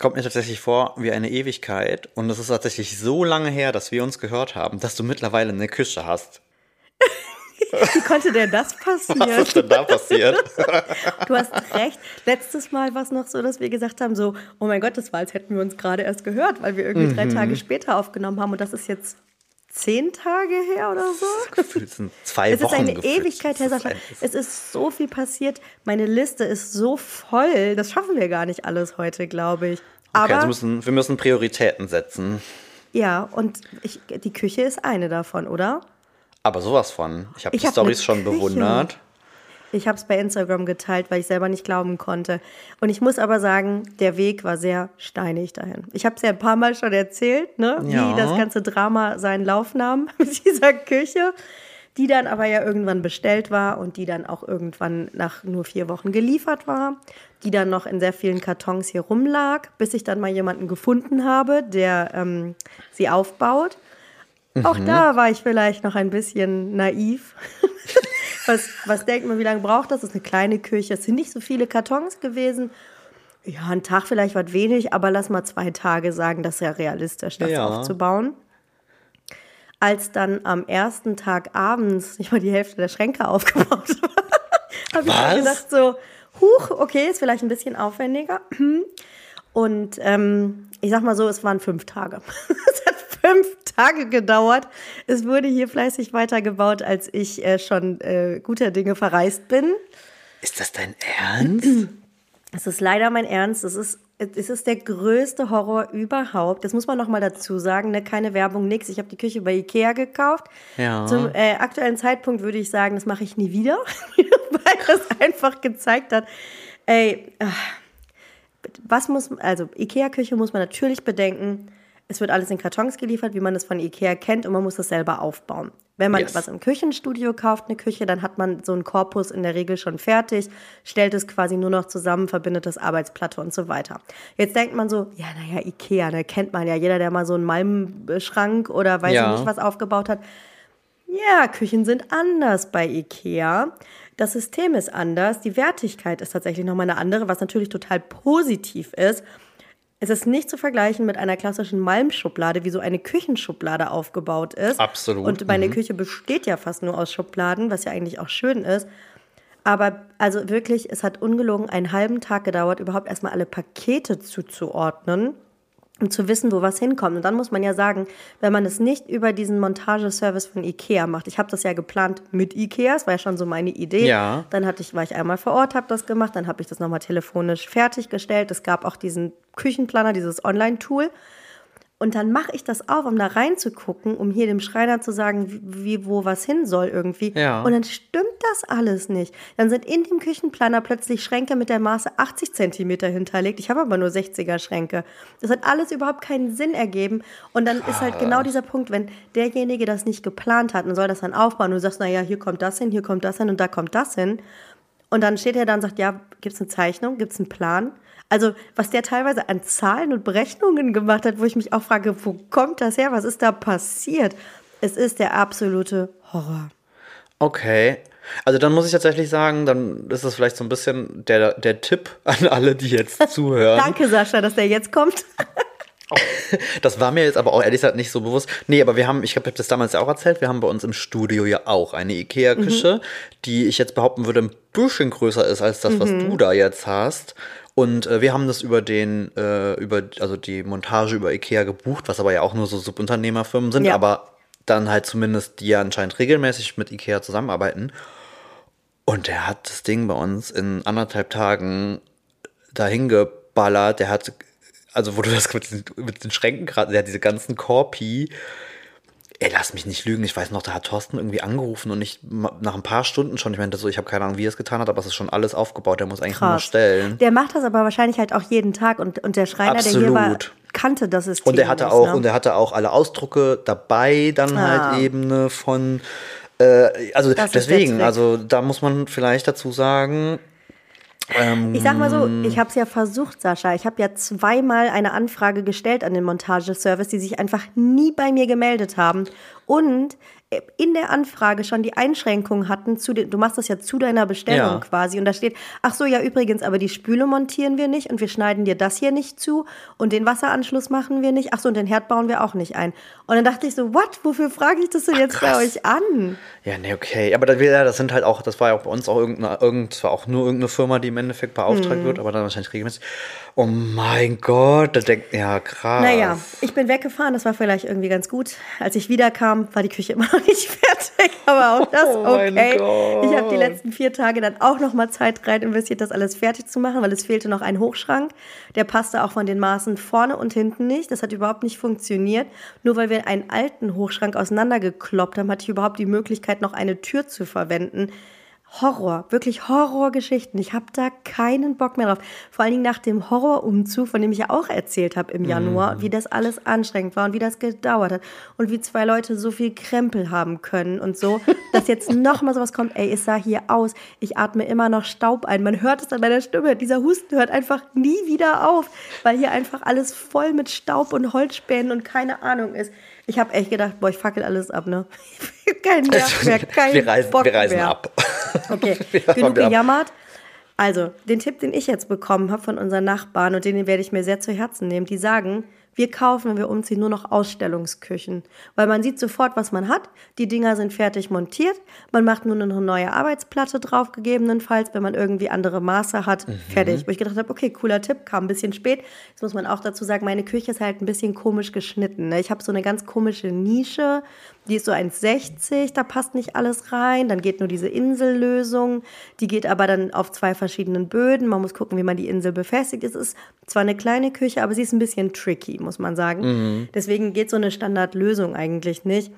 kommt mir tatsächlich vor wie eine Ewigkeit. Und es ist tatsächlich so lange her, dass wir uns gehört haben, dass du mittlerweile eine Küche hast. Wie konnte denn das passieren? Was ist denn da passiert? Du hast recht. Letztes Mal war es noch so, dass wir gesagt haben, so, oh mein Gott, das war, als hätten wir uns gerade erst gehört, weil wir irgendwie drei Mhm. Tage später aufgenommen haben. Und das ist jetzt zehn Tage her oder so. Gefühlt sind zwei Es ist Wochen eine gefühlt. Ewigkeit her, ist Sascha. Es ist so viel passiert. Meine Liste ist so voll. Das schaffen wir gar nicht alles heute, glaube ich. Okay, Aber also müssen, wir müssen Prioritäten setzen. ja, und ich, die Küche ist eine davon, oder? Aber sowas von. Ich habe die hab Stories schon bewundert. Ich habe es bei Instagram geteilt, weil ich selber nicht glauben konnte. Und ich muss aber sagen, der Weg war sehr steinig dahin. Ich habe es ja ein paar Mal schon erzählt, ne? Ja. wie das ganze Drama seinen Lauf nahm mit dieser Küche, die dann aber ja irgendwann bestellt war und die dann auch irgendwann nach nur vier Wochen geliefert war, die dann noch in sehr vielen Kartons hier rumlag, bis ich dann mal jemanden gefunden habe, der ähm, sie aufbaut. Auch Mhm. da war ich vielleicht noch ein bisschen naiv. was, was denkt man, wie lange braucht das? Das ist eine kleine Küche. Es sind nicht so viele Kartons gewesen. Ja, ein Tag vielleicht was wenig, aber lass mal zwei Tage sagen, das ist ja realistisch, das Ja. aufzubauen. Als dann am ersten Tag abends nicht mal die Hälfte der Schränke aufgebaut war, habe ich mir gedacht so, huch, okay, ist vielleicht ein bisschen aufwendiger. Und ähm, ich sag mal so, es waren fünf Tage. es hat Tage gedauert. Es wurde hier fleißig weitergebaut, als ich äh, schon äh, guter Dinge verreist bin. Ist das dein Ernst? Es ist leider mein Ernst. Es ist, es ist der größte Horror überhaupt. Das muss man noch mal dazu sagen. Ne? Keine Werbung, nix. Ich habe die Küche bei Ikea gekauft. Ja. Zum äh, aktuellen Zeitpunkt würde ich sagen, das mache ich nie wieder, weil das einfach gezeigt hat, ey, ah, was muss, also Ikea-Küche muss man natürlich bedenken, es wird alles in Kartons geliefert, wie man es von Ikea kennt und man muss das selber aufbauen. Wenn man Yes. was im Küchenstudio kauft, eine Küche, dann hat man so einen Korpus in der Regel schon fertig, stellt es quasi nur noch zusammen, verbindet das Arbeitsplatte und so weiter. Jetzt denkt man so, ja, naja, Ikea, ne, kennt man ja. Jeder, der mal so einen Malmschrank oder weiß Ja. ich nicht was aufgebaut hat, ja, Küchen sind anders bei IKEA. Das System ist anders. Die Wertigkeit ist tatsächlich nochmal eine andere, was natürlich total positiv ist. Es ist nicht zu vergleichen mit einer klassischen Malmschublade, wie so eine Küchenschublade aufgebaut ist. Absolut, Und meine Küche besteht ja fast nur aus Schubladen, was ja eigentlich auch schön ist. Aber also wirklich, es hat ungelogen einen halben Tag gedauert, überhaupt erstmal alle Pakete zuzuordnen um zu wissen, wo was hinkommt. Und dann muss man ja sagen, wenn man es nicht über diesen Montageservice von Ikea macht, ich habe das ja geplant mit Ikea, das war ja schon so meine Idee. Ja. Dann hatte ich, war ich einmal vor Ort, habe das gemacht, dann habe ich das nochmal telefonisch fertiggestellt. Es gab auch diesen Küchenplaner, dieses Online-Tool. Und dann mache ich das auf, um da reinzugucken, um hier dem Schreiner zu sagen, wie, wo was hin soll irgendwie. Ja. Und dann stimmt das alles nicht. Dann sind in dem Küchenplaner plötzlich Schränke mit der Maße 80 Zentimeter hinterlegt. Ich habe aber nur 60er Schränke. Das hat alles überhaupt keinen Sinn ergeben. Und dann ist halt genau dieser Punkt, wenn derjenige das nicht geplant hat und soll das dann aufbauen und du sagst, naja, hier kommt das hin, hier kommt das hin und da kommt das hin. Und dann steht er da und sagt, ja, gibt es eine Zeichnung, gibt es einen Plan? Also, was der teilweise an Zahlen und Berechnungen gemacht hat, wo ich mich auch frage, wo kommt das her? Was ist da passiert? Es ist der absolute Horror. Okay. Also dann muss ich tatsächlich sagen, dann ist es vielleicht so ein bisschen der, der Tipp an alle, die jetzt zuhören. Danke, Sascha, dass der jetzt kommt. Das war mir jetzt aber auch ehrlich gesagt nicht so bewusst. Nee, aber wir haben, ich habe das damals ja auch erzählt, wir haben bei uns im Studio ja auch eine Ikea-Küche, Mhm. die ich jetzt behaupten würde, ein bisschen größer ist als das, was Mhm. du da jetzt hast. Und äh, wir haben das über den, äh, über, also die Montage über Ikea gebucht, was aber ja auch nur so Subunternehmerfirmen sind, Ja. aber dann halt zumindest die ja anscheinend regelmäßig mit Ikea zusammenarbeiten. Und der hat das Ding bei uns in anderthalb Tagen dahin geballert. Der hat, also wo du das mit den, mit den Schränken gerade, der hat diese ganzen Korpi. Ey, lass mich nicht lügen. Ich weiß noch, da hat Thorsten irgendwie angerufen und ich nach ein paar Stunden schon, ich meinte so, ich habe keine Ahnung, wie er es getan hat, aber es ist schon alles aufgebaut. Der muss eigentlich nur Krass. stellen. Der macht das aber wahrscheinlich halt auch jeden Tag und, und der Schreiner, der hier war, Absolut. kannte das System. Und er hatte nicht, auch, ne? und er hatte auch alle Ausdrucke dabei, dann Ah. halt eben ne, von äh, also Das ist deswegen, also da muss man vielleicht dazu sagen, Ich sag mal so, ich habe es ja versucht, Sascha. Ich habe ja zweimal eine Anfrage gestellt an den Montageservice, die sich einfach nie bei mir gemeldet haben. Und in der Anfrage schon die Einschränkung hatten, zu den, du machst das ja zu deiner Bestellung Ja. quasi und da steht, ach so, ja übrigens, aber die Spüle montieren wir nicht und wir schneiden dir das hier nicht zu und den Wasseranschluss machen wir nicht, ach so, und den Herd bauen wir auch nicht ein. Und dann dachte ich so, what, wofür frage ich das denn jetzt bei krass. euch an? Ja, nee, okay. Aber das, das sind halt auch, das war ja auch bei uns auch irgendeine, irgend, zwar auch nur irgendeine Firma, die im Endeffekt beauftragt Mhm. wird, aber dann wahrscheinlich regelmäßig. Oh mein Gott, da denkt, ja, krass. Naja, ich bin weggefahren, das war vielleicht irgendwie ganz gut. Als ich wiederkam, war die Küche immer noch nicht fertig, aber auch das Oh okay. Gott. Ich habe die letzten vier Tage dann auch noch mal Zeit rein investiert, das alles fertig zu machen, weil es fehlte noch ein Hochschrank. Der passte auch von den Maßen vorne und hinten nicht. Das hat überhaupt nicht funktioniert. Nur weil wir einen alten Hochschrank auseinandergekloppt haben, hatte ich überhaupt die Möglichkeit, noch eine Tür zu verwenden. Horror, wirklich Horrorgeschichten. Ich habe da keinen Bock mehr drauf. Vor allen Dingen nach dem Horrorumzug, von dem ich ja auch erzählt habe im Januar, wie das alles anstrengend war und wie das gedauert hat und wie zwei Leute so viel Krempel haben können und so, dass jetzt noch mal sowas kommt. Ey, es sah hier aus. Ich atme immer noch Staub ein. Man hört es an meiner Stimme. Dieser Husten hört einfach nie wieder auf, weil hier einfach alles voll mit Staub und Holzspänen und keine Ahnung ist. Ich habe echt gedacht, boah, ich fackel alles ab, ne? Kein Nerv mehr, kein wir reisen, Bock wir reisen mehr. ab. Okay, genug gejammert. Also, den Tipp, den ich jetzt bekommen habe von unseren Nachbarn und den werde ich mir sehr zu Herzen nehmen, die sagen, wir kaufen, wenn wir umziehen, nur noch Ausstellungsküchen. Weil man sieht sofort, was man hat. Die Dinger sind fertig montiert. Man macht nur noch eine neue Arbeitsplatte drauf, gegebenenfalls, wenn man irgendwie andere Maße hat. Mhm. Fertig. Wo ich gedacht habe, okay, cooler Tipp, kam ein bisschen spät. Jetzt muss man auch dazu sagen, meine Küche ist halt ein bisschen komisch geschnitten. Ne? Ich habe so eine ganz komische Nische. Die ist so 1,60, da passt nicht alles rein. Dann geht nur diese Insellösung. Die geht aber dann auf zwei verschiedenen Böden. Man muss gucken, wie man die Insel befestigt. Es ist zwar eine kleine Küche, aber sie ist ein bisschen tricky, muss man sagen. Deswegen geht so eine Standardlösung eigentlich nicht.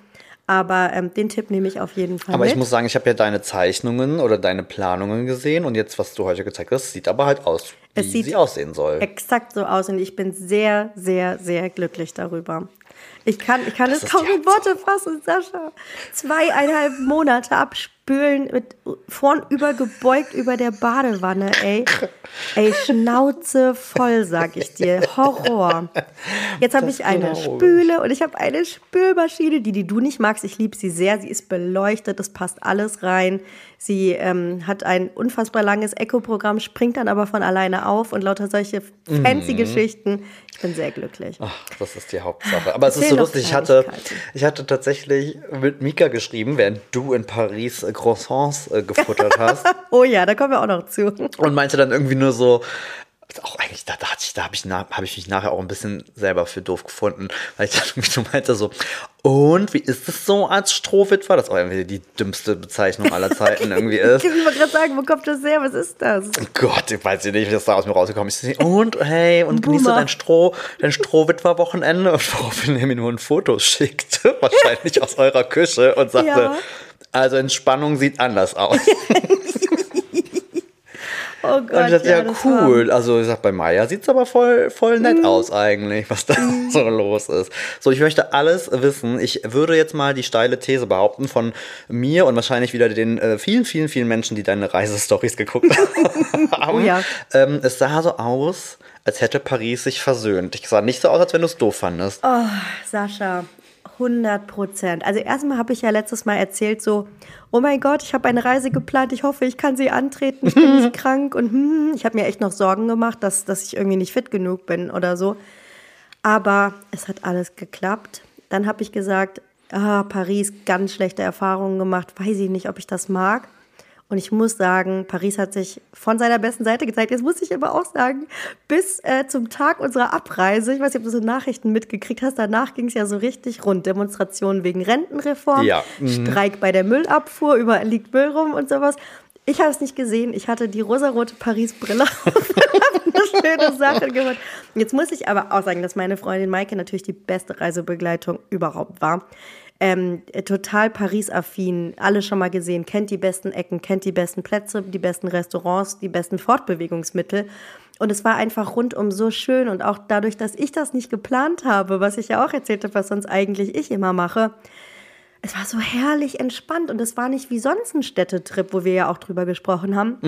Aber ähm, den Tipp nehme ich auf jeden Fall Aber mit. ich muss sagen, ich habe ja deine Zeichnungen oder deine Planungen gesehen und jetzt, was du heute gezeigt hast, sieht aber halt aus, wie Es sieht sie aussehen soll. exakt so aus und ich bin sehr, sehr, sehr glücklich darüber. Ich kann, ich kann es kaum in Worte fassen, Sascha. Zweieinhalb Monate abspülen, mit vorn übergebeugt über der Badewanne, ey. Ey, Schnauze voll, sag ich dir. Horror. Jetzt habe Das ich eine ich. Spüle und ich habe eine Spülmaschine, die, die du nicht magst. Ich liebe sie sehr. Sie ist beleuchtet, es passt alles rein. Sie ähm, hat ein unfassbar langes Echo-Programm, springt dann aber von alleine auf und lauter solche Mhm. fancy Geschichten. Ich bin sehr glücklich. Ach, das ist die Hauptsache. Aber es ist so lustig. Ich hatte, ich hatte tatsächlich mit Mika geschrieben, während du in Paris äh, Croissants äh, gefuttert hast. Oh ja, da kommen wir auch noch zu. und meinte dann irgendwie nur so, auch eigentlich, da, da, da habe ich, hab ich mich nachher auch ein bisschen selber für doof gefunden, weil ich dann so meinte so, und wie ist es so als Strohwitwer? Das auch irgendwie die dümmste Bezeichnung aller Zeiten irgendwie ist. Ich wollte gerade sagen, wo kommt das her? Was ist das? Gott, ich weiß nicht, wie das da aus mir rausgekommen ist. Und hey, und genießt dein Stroh, dein Strohwitwer-Wochenende? Und woraufhin er mir nur ein Foto schickte, wahrscheinlich aus eurer Küche, und sagte, Ja. also Entspannung sieht anders aus. Oh Und Gott, ich dachte, ja, war- cool. Also ich sag, bei Maya sieht es aber voll, voll nett aus eigentlich, was da so los ist. So, ich möchte alles wissen. Ich würde jetzt mal die steile These behaupten von mir und wahrscheinlich wieder den äh, vielen, vielen, vielen Menschen, die deine Reisestories geguckt haben. Oh ja. ähm, es sah so aus, als hätte Paris sich versöhnt. Ich sah nicht so aus, als wenn du es doof fandest. Oh, Sascha, 100 Prozent. Also erstmal habe ich ja letztes Mal erzählt so, oh mein Gott, ich habe eine Reise geplant, ich hoffe, ich kann sie antreten, ich bin nicht krank und hm, ich habe mir echt noch Sorgen gemacht, dass, dass ich irgendwie nicht fit genug bin oder so. Aber es hat alles geklappt. Dann habe ich gesagt, ah, Paris, ganz schlechte Erfahrungen gemacht, weiß ich nicht, ob ich das mag. Und ich muss sagen, Paris hat sich von seiner besten Seite gezeigt. Jetzt muss ich aber auch sagen, bis äh, zum Tag unserer Abreise, ich weiß nicht, ob du so Nachrichten mitgekriegt hast, danach ging es ja so richtig rund. Demonstrationen wegen Rentenreform, Ja, mhm. Streik bei der Müllabfuhr, überall liegt Müll rum und sowas. Ich habe es nicht gesehen. Ich hatte die rosarote Paris-Brille auf eine schöne Sache gemacht. Jetzt muss ich aber auch sagen, dass meine Freundin Maike natürlich die beste Reisebegleitung überhaupt war. Ähm, äh, total Paris-affin, alle schon mal gesehen, kennt die besten Ecken, kennt die besten Plätze, die besten Restaurants, die besten Fortbewegungsmittel. Und es war einfach rundum so schön und auch dadurch, dass ich das nicht geplant habe, was ich ja auch erzählt habe, was sonst eigentlich ich immer mache, es war so herrlich entspannt und es war nicht wie sonst ein Städtetrip, wo wir ja auch drüber gesprochen haben,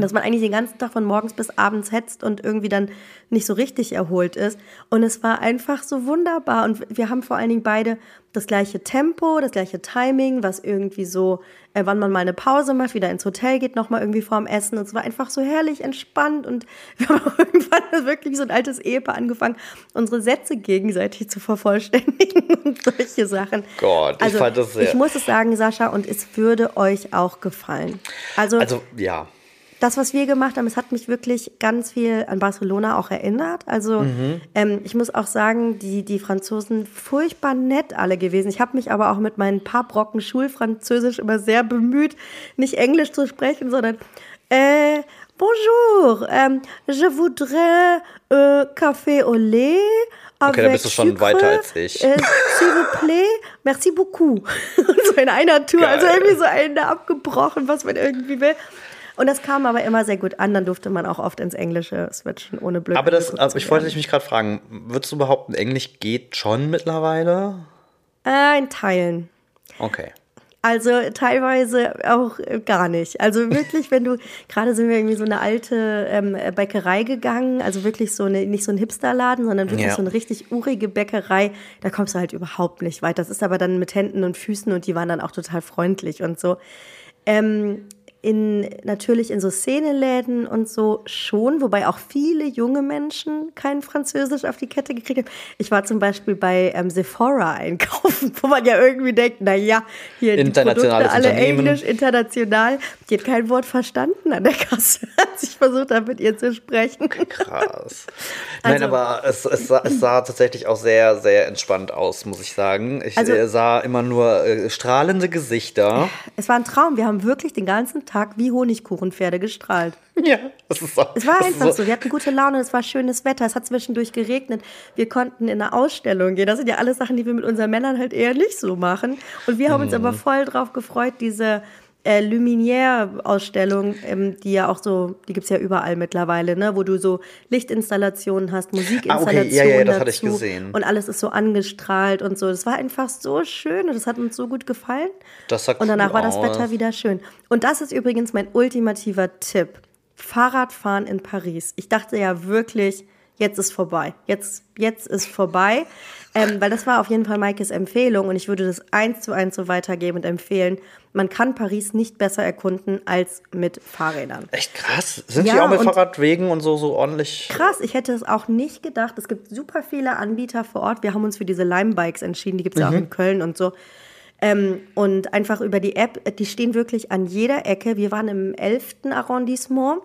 dass man eigentlich den ganzen Tag von morgens bis abends hetzt und irgendwie dann nicht so richtig erholt ist. Und es war einfach so wunderbar und wir haben vor allen Dingen beide das gleiche Tempo, das gleiche Timing, was irgendwie so, äh, wann man mal eine Pause macht, wieder ins Hotel geht, nochmal irgendwie vorm Essen. Und es war einfach so herrlich entspannt. Und wir haben auch irgendwann wirklich so ein altes Ehepaar angefangen, unsere Sätze gegenseitig zu vervollständigen und solche Sachen. Gott, ich also, fand das sehr. Ich muss es sagen, Sascha, und es würde euch auch gefallen. Also, Also, ja. Das, was wir gemacht haben, es hat mich wirklich ganz viel an Barcelona auch erinnert. Also ähm, ich muss auch sagen, die, die Franzosen furchtbar nett alle gewesen. Ich habe mich aber auch mit meinen paar Brocken Schulfranzösisch immer sehr bemüht, nicht Englisch zu sprechen, sondern äh, Bonjour, ähm, je voudrais euh, café au lait. Okay, da bist du schon sucre, weiter als ich. Äh, S'il vous plaît, merci beaucoup. so in einer Tour, also Geil. irgendwie so eine abgebrochen, was man irgendwie will. Und das kam aber immer sehr gut an, dann durfte man auch oft ins Englische switchen, ohne blöd. Aber das, zu ich wollte dich mich gerade fragen, würdest du behaupten, Englisch geht schon mittlerweile? Äh, in Teilen. Okay. Also teilweise auch äh, gar nicht. Also wirklich, wenn du, gerade sind wir irgendwie so eine alte ähm, Bäckerei gegangen, also wirklich so eine, nicht so ein Hipsterladen, sondern wirklich Ja. so eine richtig urige Bäckerei, da kommst du halt überhaupt nicht weit. Das ist aber dann mit Händen und Füßen und die waren dann auch total freundlich und so. Ähm, in, natürlich in so Szeneläden und so schon, wobei auch viele junge Menschen kein Französisch auf die Kette gekriegt haben. Ich war zum Beispiel bei ähm, Sephora einkaufen, wo man ja irgendwie denkt, na ja, hier die Produkte alle. Englisch, international. Die hat kein Wort verstanden an der Kasse, als ich versucht habe, mit ihr zu sprechen. Krass. Nein, Also- aber es, es, sah, es sah tatsächlich auch sehr, sehr entspannt aus, muss ich sagen. Ich Also- äh, sah immer nur äh, strahlende Gesichter. Es war ein Traum. Wir haben wirklich den ganzen Tag wie Honigkuchenpferde gestrahlt. Ja, das ist auch, Es war einfach so. Wir hatten gute Laune, es war schönes Wetter, es hat zwischendurch geregnet. Wir konnten in eine Ausstellung gehen. Das sind ja alles Sachen, die wir mit unseren Männern halt eher nicht so machen. Und wir haben uns Mhm. aber voll drauf gefreut, diese äh, Luminaire-Ausstellung, ähm, die ja auch so, die gibt's ja überall mittlerweile, ne? wo du so Lichtinstallationen hast, Musikinstallationen Ah, ja, ja, das hatte ich gesehen. Und alles ist so angestrahlt und so. Das war einfach so schön und das hat uns so gut gefallen. Das sah und danach cool war das aus. Wetter wieder schön. Und das ist übrigens mein ultimativer Tipp. Fahrradfahren in Paris. Ich dachte ja wirklich, jetzt ist vorbei. Jetzt, jetzt ist vorbei. Ähm, weil das war auf jeden Fall Maikes Empfehlung und ich würde das eins zu eins so weitergeben und empfehlen. Man kann Paris nicht besser erkunden als mit Fahrrädern. Echt krass. Sind Ja, die auch mit Fahrradwegen und so, so ordentlich? Krass, ich hätte es auch nicht gedacht. Es gibt super viele Anbieter vor Ort. Wir haben uns für diese Lime-Bikes entschieden. Die gibt es ja auch in Köln und so. Ähm, und einfach über die App, die stehen wirklich an jeder Ecke. Wir waren im 11. Arrondissement.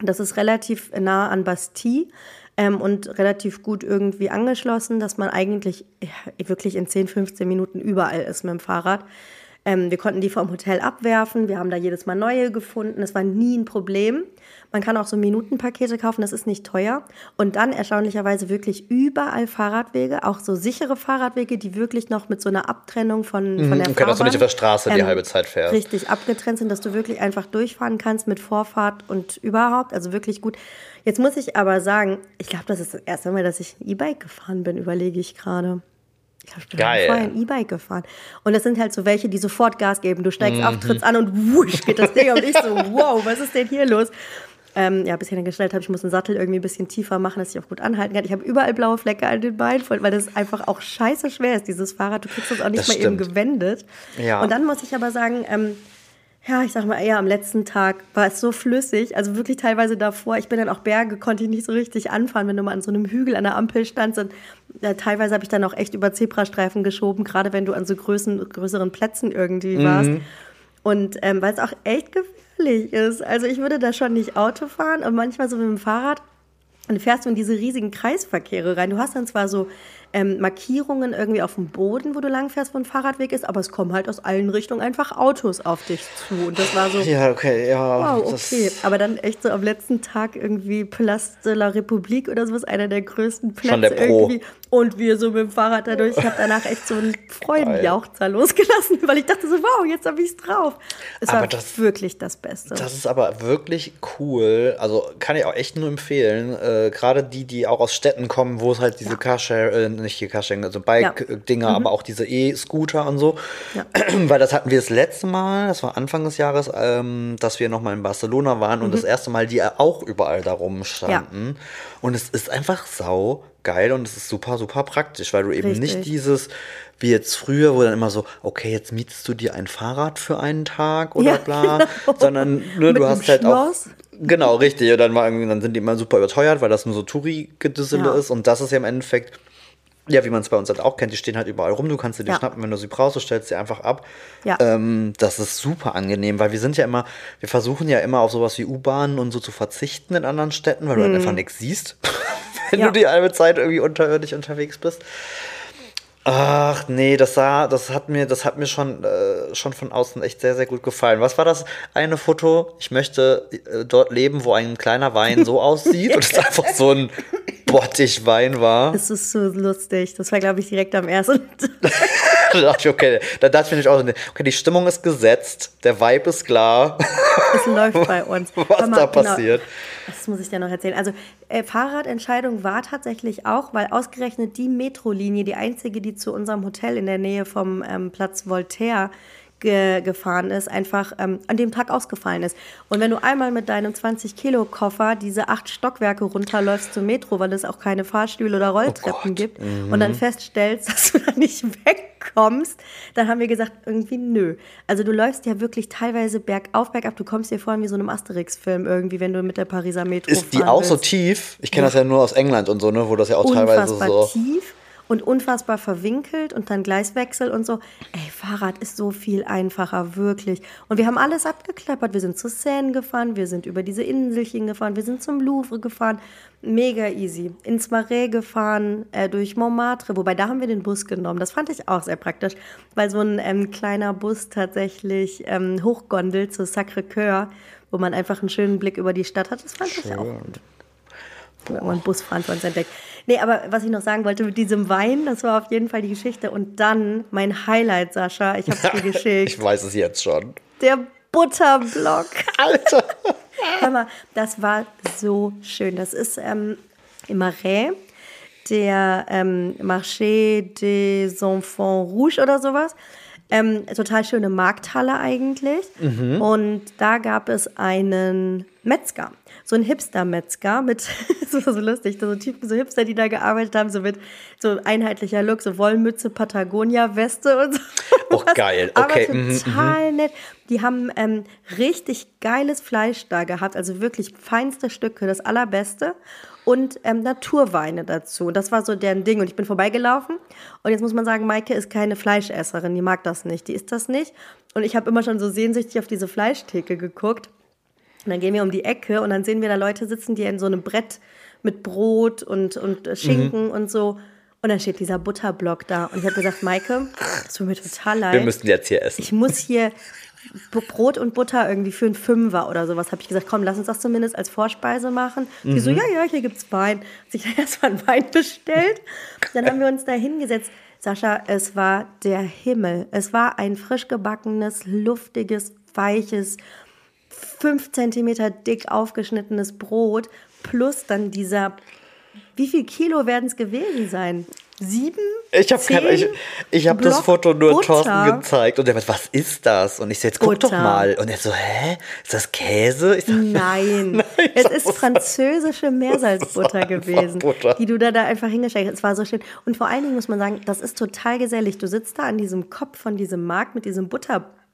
Das ist relativ nah an Bastille ähm, und relativ gut irgendwie angeschlossen, dass man eigentlich ja, wirklich in 10, 15 Minuten überall ist mit dem Fahrrad. Ähm, wir konnten die vom Hotel abwerfen. Wir haben da jedes Mal neue gefunden. Es war nie ein Problem. Man kann auch so Minutenpakete kaufen, das ist nicht teuer. Und dann erstaunlicherweise wirklich überall Fahrradwege, auch so sichere Fahrradwege, die wirklich noch mit so einer Abtrennung von, von der Mhm. Okay, dass du nicht Fahrbahn, auf der Straße die halbe Zeit fährst. Richtig abgetrennt sind, dass du wirklich einfach durchfahren kannst mit Vorfahrt und überhaupt. Also wirklich gut. Jetzt muss ich aber sagen, ich glaube, das ist das erste Mal, dass ich ein E-Bike gefahren bin, überlege ich gerade. Ich glaube, ich bin Geil. vorher ein E-Bike gefahren. Und das sind halt so welche, die sofort Gas geben. Du steigst Mhm. auf, trittst an und wusch geht das Ding. Und ich so, wow, was ist denn hier los? Ähm, ja, bis ich dann gestellt habe, ich muss den Sattel irgendwie ein bisschen tiefer machen, dass ich auch gut anhalten kann. Ich habe überall blaue Flecke an den Beinen, weil das einfach auch scheiße schwer ist, dieses Fahrrad. Du kriegst das auch nicht Das mal eben stimmt. gewendet. Ja. Und dann muss ich aber sagen, ähm, ja, ich sag mal eher am letzten Tag war es so flüssig, also wirklich teilweise davor. Ich bin dann auch Berge, konnte ich nicht so richtig anfahren, wenn du mal an so einem Hügel an der Ampel standst. Und, äh, teilweise habe ich dann auch echt über Zebrastreifen geschoben, gerade wenn du an so größeren, größeren Plätzen irgendwie warst. Und ähm, weil es auch echt gefährlich ist. Also ich würde da schon nicht Auto fahren und manchmal so mit dem Fahrrad. Und fährst du in diese riesigen Kreisverkehre rein. Du hast dann zwar so ähm, Markierungen irgendwie auf dem Boden, wo du langfährst, wo ein Fahrradweg ist, aber es kommen halt aus allen Richtungen einfach Autos auf dich zu. Und das war so, Ja, okay, ja. wow, okay. Aber dann echt so am letzten Tag irgendwie Place de la République oder sowas, einer der größten Plätze Schon der Pro. irgendwie. Und wir so mit dem Fahrrad dadurch. Ich habe danach echt so einen Freudenjauchzer losgelassen, weil ich dachte so, wow, jetzt habe ich es drauf. Es Aber war das- wirklich das Beste. Das ist aber wirklich cool. Also kann ich auch echt nur empfehlen. Äh, Gerade die, die auch aus Städten kommen, wo es halt diese Carshare, äh, nicht hier Carsharing, also Bike-Dinger, aber auch diese E-Scooter und so. Ja. Weil das hatten wir das letzte Mal, das war Anfang des Jahres, ähm, dass wir nochmal in Barcelona waren und das erste Mal die auch überall da rumstanden. Und es ist einfach sau geil und es ist super, super praktisch, weil du eben Richtig. nicht dieses, wie jetzt früher, wo dann immer so, okay, jetzt mietest du dir ein Fahrrad für einen Tag oder Ja, bla, genau. sondern ne, du hast halt Schloss. auch. Genau, richtig. Und dann, war irgendwie, dann sind die immer super überteuert, weil das nur so Touri-Gedüssele Ja. ist. Und das ist ja im Endeffekt, ja, wie man es bei uns halt auch kennt, die stehen halt überall rum. Du kannst dir die Ja. schnappen, wenn du sie brauchst, du stellst sie einfach ab. Ja. Ähm, das ist super angenehm, weil wir sind ja immer, wir versuchen ja immer auf sowas wie U-Bahnen und so zu verzichten in anderen Städten, weil du halt einfach nichts siehst, wenn. Ja. du die halbe Zeit irgendwie unterirdisch unterwegs bist. Ach nee, das sah, das hat mir, das hat mir schon, äh, schon von außen echt sehr, sehr gut gefallen. Was war das eine Foto? Ich möchte äh, dort leben, wo ein kleiner Wein so aussieht und es einfach so ein Bottich Wein war. Es ist so lustig. Das war, glaube ich, direkt am ersten. da dachte ich, okay, da dachte ich auch, okay, die Stimmung ist gesetzt, der Vibe ist klar. Es läuft bei uns. Was mal, da genau, passiert. Das muss ich dir noch erzählen. Also äh, Fahrradentscheidung war tatsächlich auch, weil ausgerechnet die Metrolinie, die einzige, die zu unserem Hotel in der Nähe vom ähm, Platz Voltaire ge gefahren ist, einfach ähm, an dem Tag ausgefallen ist. Und wenn du einmal mit deinem 20-Kilo-Koffer diese acht Stockwerke runterläufst zum Metro, weil es auch keine Fahrstühle oder Rolltreppen Gott. gibt und dann feststellst, dass du da nicht wegkommst, dann haben wir gesagt, irgendwie nö. Also du läufst ja wirklich teilweise bergauf, bergab. Du kommst dir vor wie so einem Asterix-Film irgendwie, wenn du mit der Pariser Metro Ist die auch so willst. tief? Ich kenne das ja nur aus England und so, ne, wo das ja auch teilweise unfassbar so. tief und unfassbar verwinkelt und dann Gleiswechsel und so. Ey, Fahrrad ist so viel einfacher, wirklich. Und wir haben alles abgeklappert. Wir sind zu Seine gefahren, wir sind über diese Inselchen gefahren, wir sind zum Louvre gefahren. Mega easy. Ins Marais gefahren, äh, durch Montmartre. Wobei, da haben wir den Bus genommen. Das fand ich auch sehr praktisch, weil so ein ähm, kleiner Bus tatsächlich ähm, hochgondelt zu Sacré-Cœur, wo man einfach einen schönen Blick über die Stadt hat. Das fand ich auch gut. Irgendwann Busfahren für uns entdeckt. Nee, aber was ich noch sagen wollte mit diesem Wein, das war auf jeden Fall die Geschichte. Und dann mein Highlight, Sascha, ich habe dir geschickt. ich weiß es jetzt schon. der Butterblock. Alter. Hör mal, das war so schön. Das ist ähm, im Marais, der ähm, Marché des Enfants Rouges oder sowas. Ähm, total schöne Markthalle eigentlich. Und da gab es einen Metzger. So ein Hipster-Metzger mit, das war so lustig, so Typen, so Hipster, die da gearbeitet haben, so mit so einheitlicher Look, so Wollmütze, Patagonia-Weste und so. Oh, geil. Okay, Aber mhm, total nett. Die haben ähm, richtig geiles Fleisch da gehabt, also wirklich feinste Stücke, das allerbeste. Und ähm, Naturweine dazu. Das war so deren Ding. Und ich bin vorbeigelaufen. Und jetzt muss man sagen, Maike ist keine Fleischesserin. Die mag das nicht. Die isst das nicht. Und ich habe immer schon so sehnsüchtig auf diese Fleischtheke geguckt. Und dann gehen wir um die Ecke und dann sehen wir da Leute sitzen, die in so einem Brett mit Brot und, und äh, Schinken und so. Und dann steht dieser Butterblock da. Und ich habe gesagt, Maike, es tut mir total leid Wir müssen jetzt hier essen. ich muss hier Brot und Butter irgendwie für einen Fünfer oder sowas. Habe ich gesagt, komm, lass uns das zumindest als Vorspeise machen. Die so, ja, ja, hier gibt's Wein. Hat sich dann erstmal einen Wein bestellt. Dann haben wir uns da hingesetzt. Sascha, es war der Himmel. Es war ein frisch gebackenes, luftiges, weiches, fünf Zentimeter dick aufgeschnittenes Brot plus dann dieser, wie viel Kilo werden es gewesen sein? Sieben? Ich habe ich, ich hab das Foto nur Butter? Thorsten gezeigt und der meinte, was ist das? Und ich so, jetzt guck doch Butter. mal. Und er so, hä? Ist das Käse? Ich so, Nein, es ist französische Meersalzbutter gewesen, Butter. die du da, da einfach hingestellt hast. Es war so schön. Und vor allen Dingen muss man sagen, das ist total gesellig. Du sitzt da an diesem Kopf von diesem Markt mit diesem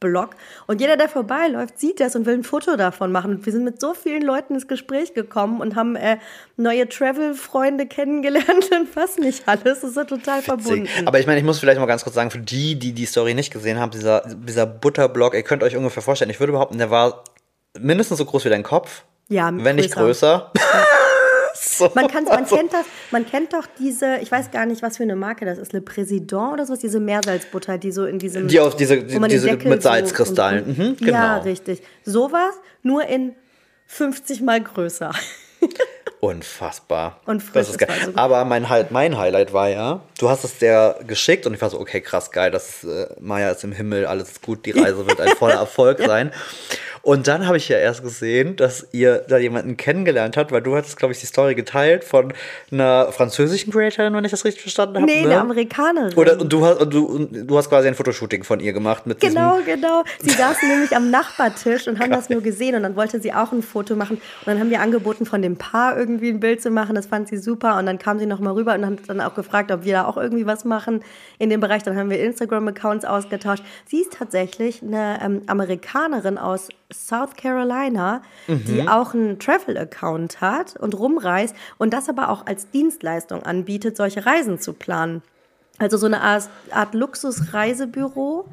Butterblock und jeder, der vorbeiläuft, sieht das und will ein Foto davon machen. Und wir sind mit so vielen Leuten ins Gespräch gekommen und haben äh, neue Travel-Freunde kennengelernt und was nicht alles. Das ist ja total verbunden. Aber ich meine, ich muss vielleicht mal ganz kurz sagen, für die, die die Story nicht gesehen haben, dieser, dieser Butterblock, ihr könnt euch ungefähr vorstellen, ich würde behaupten, der war mindestens so groß wie dein Kopf. Ja, Wenn nicht größer. so, Man, man, also- kennt das, man kennt doch diese, ich weiß gar nicht, was für eine Marke das ist, Le Président oder sowas, diese Meersalzbutter, die so in diesem. Die auf diese- den diese mit Salzkristallen. Mhm, Ja, genau. richtig. Sowas, nur in 50 mal größer. Unfassbar. Und frisch, Das ist geil. war so gut. Aber mein, mein Highlight war ja, du hast es der geschickt und ich war so, okay, krass geil, das ist, äh, Maya ist im Himmel, alles ist gut, die Reise wird ein voller Erfolg sein. Und dann habe ich ja erst gesehen, dass ihr da jemanden kennengelernt habt, weil du hattest, glaube ich, die Story geteilt von einer französischen Creatorin, wenn ich das richtig verstanden habe. Nee, ne? eine Amerikanerin. Oder und du hast, und du, und du hast quasi ein Fotoshooting von ihr gemacht mit Genau, genau. Sie saßen nämlich am Nachbartisch und haben das nur gesehen und dann wollte sie auch ein Foto machen und dann haben wir angeboten, von dem Paar irgendwie ein Bild zu machen. Das fand sie super und dann kam sie noch mal rüber und hat dann auch gefragt, ob wir da auch irgendwie was machen in dem Bereich. Dann haben wir Instagram-Accounts ausgetauscht. Sie ist tatsächlich eine ähm, Amerikanerin aus South Carolina, die auch einen Travel-Account hat und rumreist und das aber auch als Dienstleistung anbietet, solche Reisen zu planen. Also so eine Art, Art Luxus-Reisebüro,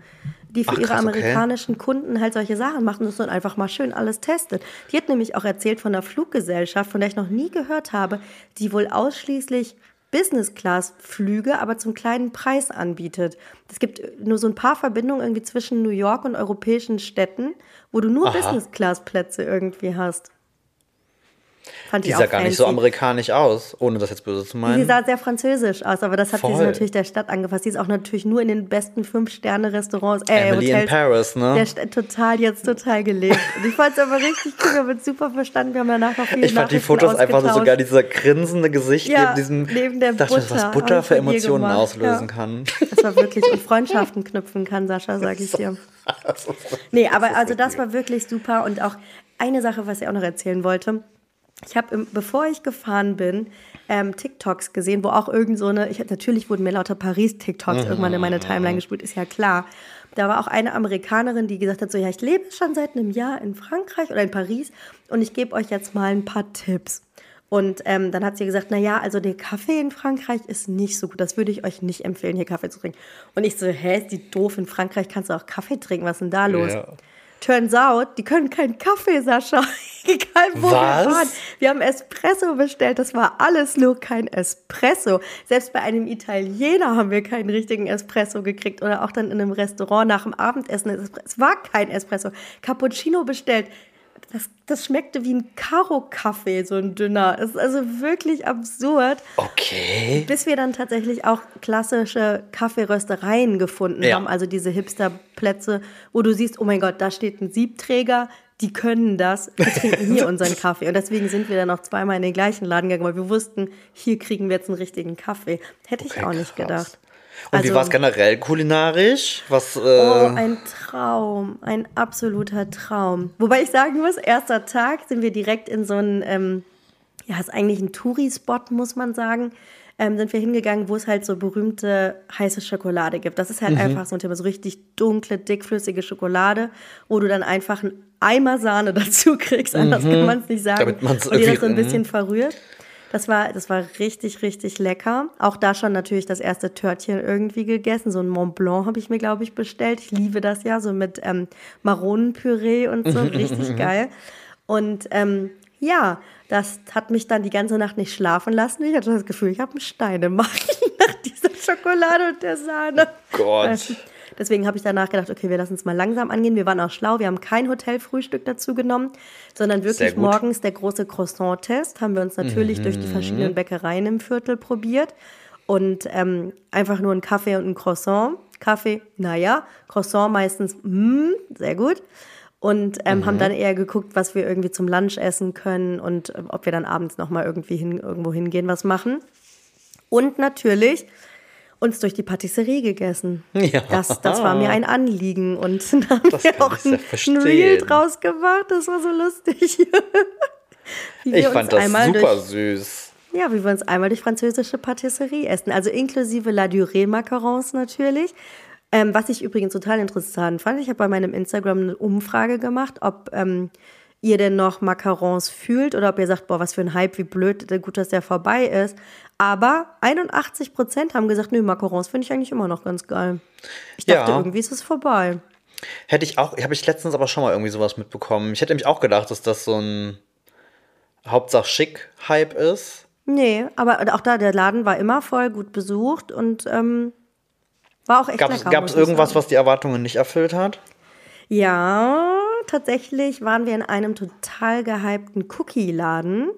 die für Ach, ihre krass, okay. amerikanischen Kunden halt solche Sachen macht und das dann einfach mal schön alles testet. Die hat nämlich auch erzählt von einer Fluggesellschaft, von der ich noch nie gehört habe, die wohl ausschließlich Business-Class-Flüge, aber zum kleinen Preis anbietet. Es gibt nur so ein paar Verbindungen irgendwie zwischen New York und europäischen Städten, wo du nur. Business-Class-Plätze irgendwie hast. Fand Die sah gar nicht so fancy. amerikanisch aus, ohne das jetzt böse zu Sie meinen. sah sehr französisch aus, aber das hat sie Voll. natürlich der Stadt angefasst. Sie ist auch natürlich nur in den besten Fünf-Sterne-Restaurants, äh, Emily in Hotels Paris, ne? der Stadt total jetzt total gelebt. Und ich fand es aber richtig cool, wir haben super verstanden. Wir haben danach noch viele Ich fand die Fotos einfach so sogar dieser grinsende Gesicht Ja, neben diesem. neben der Ich dachte, Butter. was Butter für Emotionen auslösen ja. kann. Das war wirklich und Freundschaften knüpfen kann, Sascha, sag ich dir. Nee, aber also das war wirklich super und auch eine Sache, was ich auch noch erzählen wollte. Ich habe, bevor ich gefahren bin, ähm, TikToks gesehen, wo auch irgend so eine, ich, natürlich wurden mir lauter Paris-TikToks irgendwann in meine Timeline gespült, ist ja klar. Da war auch eine Amerikanerin, die gesagt hat, so ja, ich lebe schon seit einem Jahr in Frankreich oder in Paris und ich gebe euch jetzt mal ein paar Tipps. Und ähm, dann hat sie gesagt, na ja, also der Kaffee in Frankreich ist nicht so gut. Das würde ich euch nicht empfehlen, hier Kaffee zu trinken. Und ich so, hä, ist die doof? In Frankreich kannst du auch Kaffee trinken. Was ist denn da los? Ja. Turns out, die können keinen Kaffee, Sascha. Egal wo Was? wir waren. Wir haben Espresso bestellt. Das war alles nur kein Espresso. Selbst bei einem Italiener haben wir keinen richtigen Espresso gekriegt. Oder auch dann in einem Restaurant nach dem Abendessen. Es war kein Espresso. Cappuccino bestellt. Das, das schmeckte wie ein Karo-Kaffee, so ein dünner. Es ist also wirklich absurd. Okay. Bis wir dann tatsächlich auch klassische Kaffeeröstereien gefunden Ja. haben, also diese Hipster-Plätze, wo du siehst, oh mein Gott, da steht ein Siebträger, die können das, wir trinken hier unseren Kaffee. Und deswegen sind wir dann auch zweimal in den gleichen Laden gegangen, weil wir wussten, hier kriegen wir jetzt einen richtigen Kaffee. Hätte ich Okay, auch nicht krass. gedacht. Und wie Also- war es generell kulinarisch? Was, äh, Oh, ein Traum, ein absoluter Traum. Wobei ich sagen muss, erster Tag sind wir direkt in so einen, ähm, ja, ist eigentlich ein Touri-Spot, muss man sagen, ähm, sind wir hingegangen, wo es halt so berühmte heiße Schokolade gibt. Das ist Mhm. halt einfach so ein Thema, so richtig dunkle, dickflüssige Schokolade, wo du dann einfach einen Eimer Sahne dazu kriegst, anders kann man es nicht sagen. Mhm. Damit dir das irgendwie- so ein mhm. bisschen verrührt. Das war, das war richtig, richtig lecker. Auch da schon natürlich das erste Törtchen irgendwie gegessen. So ein Mont Blanc habe ich mir, glaube ich, bestellt. Ich liebe das ja, so mit ähm, Maronenpüree und so. Richtig geil. Und ähm, ja, das hat mich dann die ganze Nacht nicht schlafen lassen. Ich hatte das Gefühl, ich habe einen Stein im Magen nach dieser Schokolade und der Sahne. Gott. Deswegen habe ich danach gedacht, okay, wir lassen es mal langsam angehen. Wir waren auch schlau, wir haben kein Hotelfrühstück dazu genommen, sondern wirklich morgens der große Croissant-Test. Haben wir uns natürlich durch die verschiedenen Bäckereien im Viertel probiert. Und ähm, einfach nur ein Kaffee und ein Croissant. Kaffee, naja, Croissant meistens, mm, sehr gut. Und ähm, haben dann eher geguckt, was wir irgendwie zum Lunch essen können und ähm, ob wir dann abends nochmal irgendwie hin, irgendwo hingehen, was machen. Und natürlich uns durch die Patisserie gegessen. Ja. Das, das war mir ein Anliegen. Und dann haben Das wir auch ein, ein. Reel draus gemacht. Das war so lustig. Ich fand das super Durch, süß. ja, wie wir uns einmal durch französische Patisserie essen. Also inklusive La Durée Macarons natürlich. Ähm, was ich übrigens total interessant fand, ich habe bei meinem Instagram eine Umfrage gemacht, ob ähm, ihr denn noch Macarons fühlt oder ob ihr sagt, boah, was für ein Hype, wie blöd, gut, dass der vorbei ist. Aber 81 Prozent haben gesagt, nö, Macarons finde ich eigentlich immer noch ganz geil. Ich dachte, Ja. irgendwie ist es vorbei. Hätte ich auch, habe ich letztens aber schon mal irgendwie sowas mitbekommen. Ich hätte nämlich auch gedacht, dass das so ein Hauptsache schick-Hype ist. Nee, aber auch da, der Laden war immer voll, gut besucht und ähm, war auch echt Gab es lecker. muss ich irgendwas, sagen. was die Erwartungen nicht erfüllt hat? Ja, tatsächlich waren wir in einem total gehypten Cookie-Laden.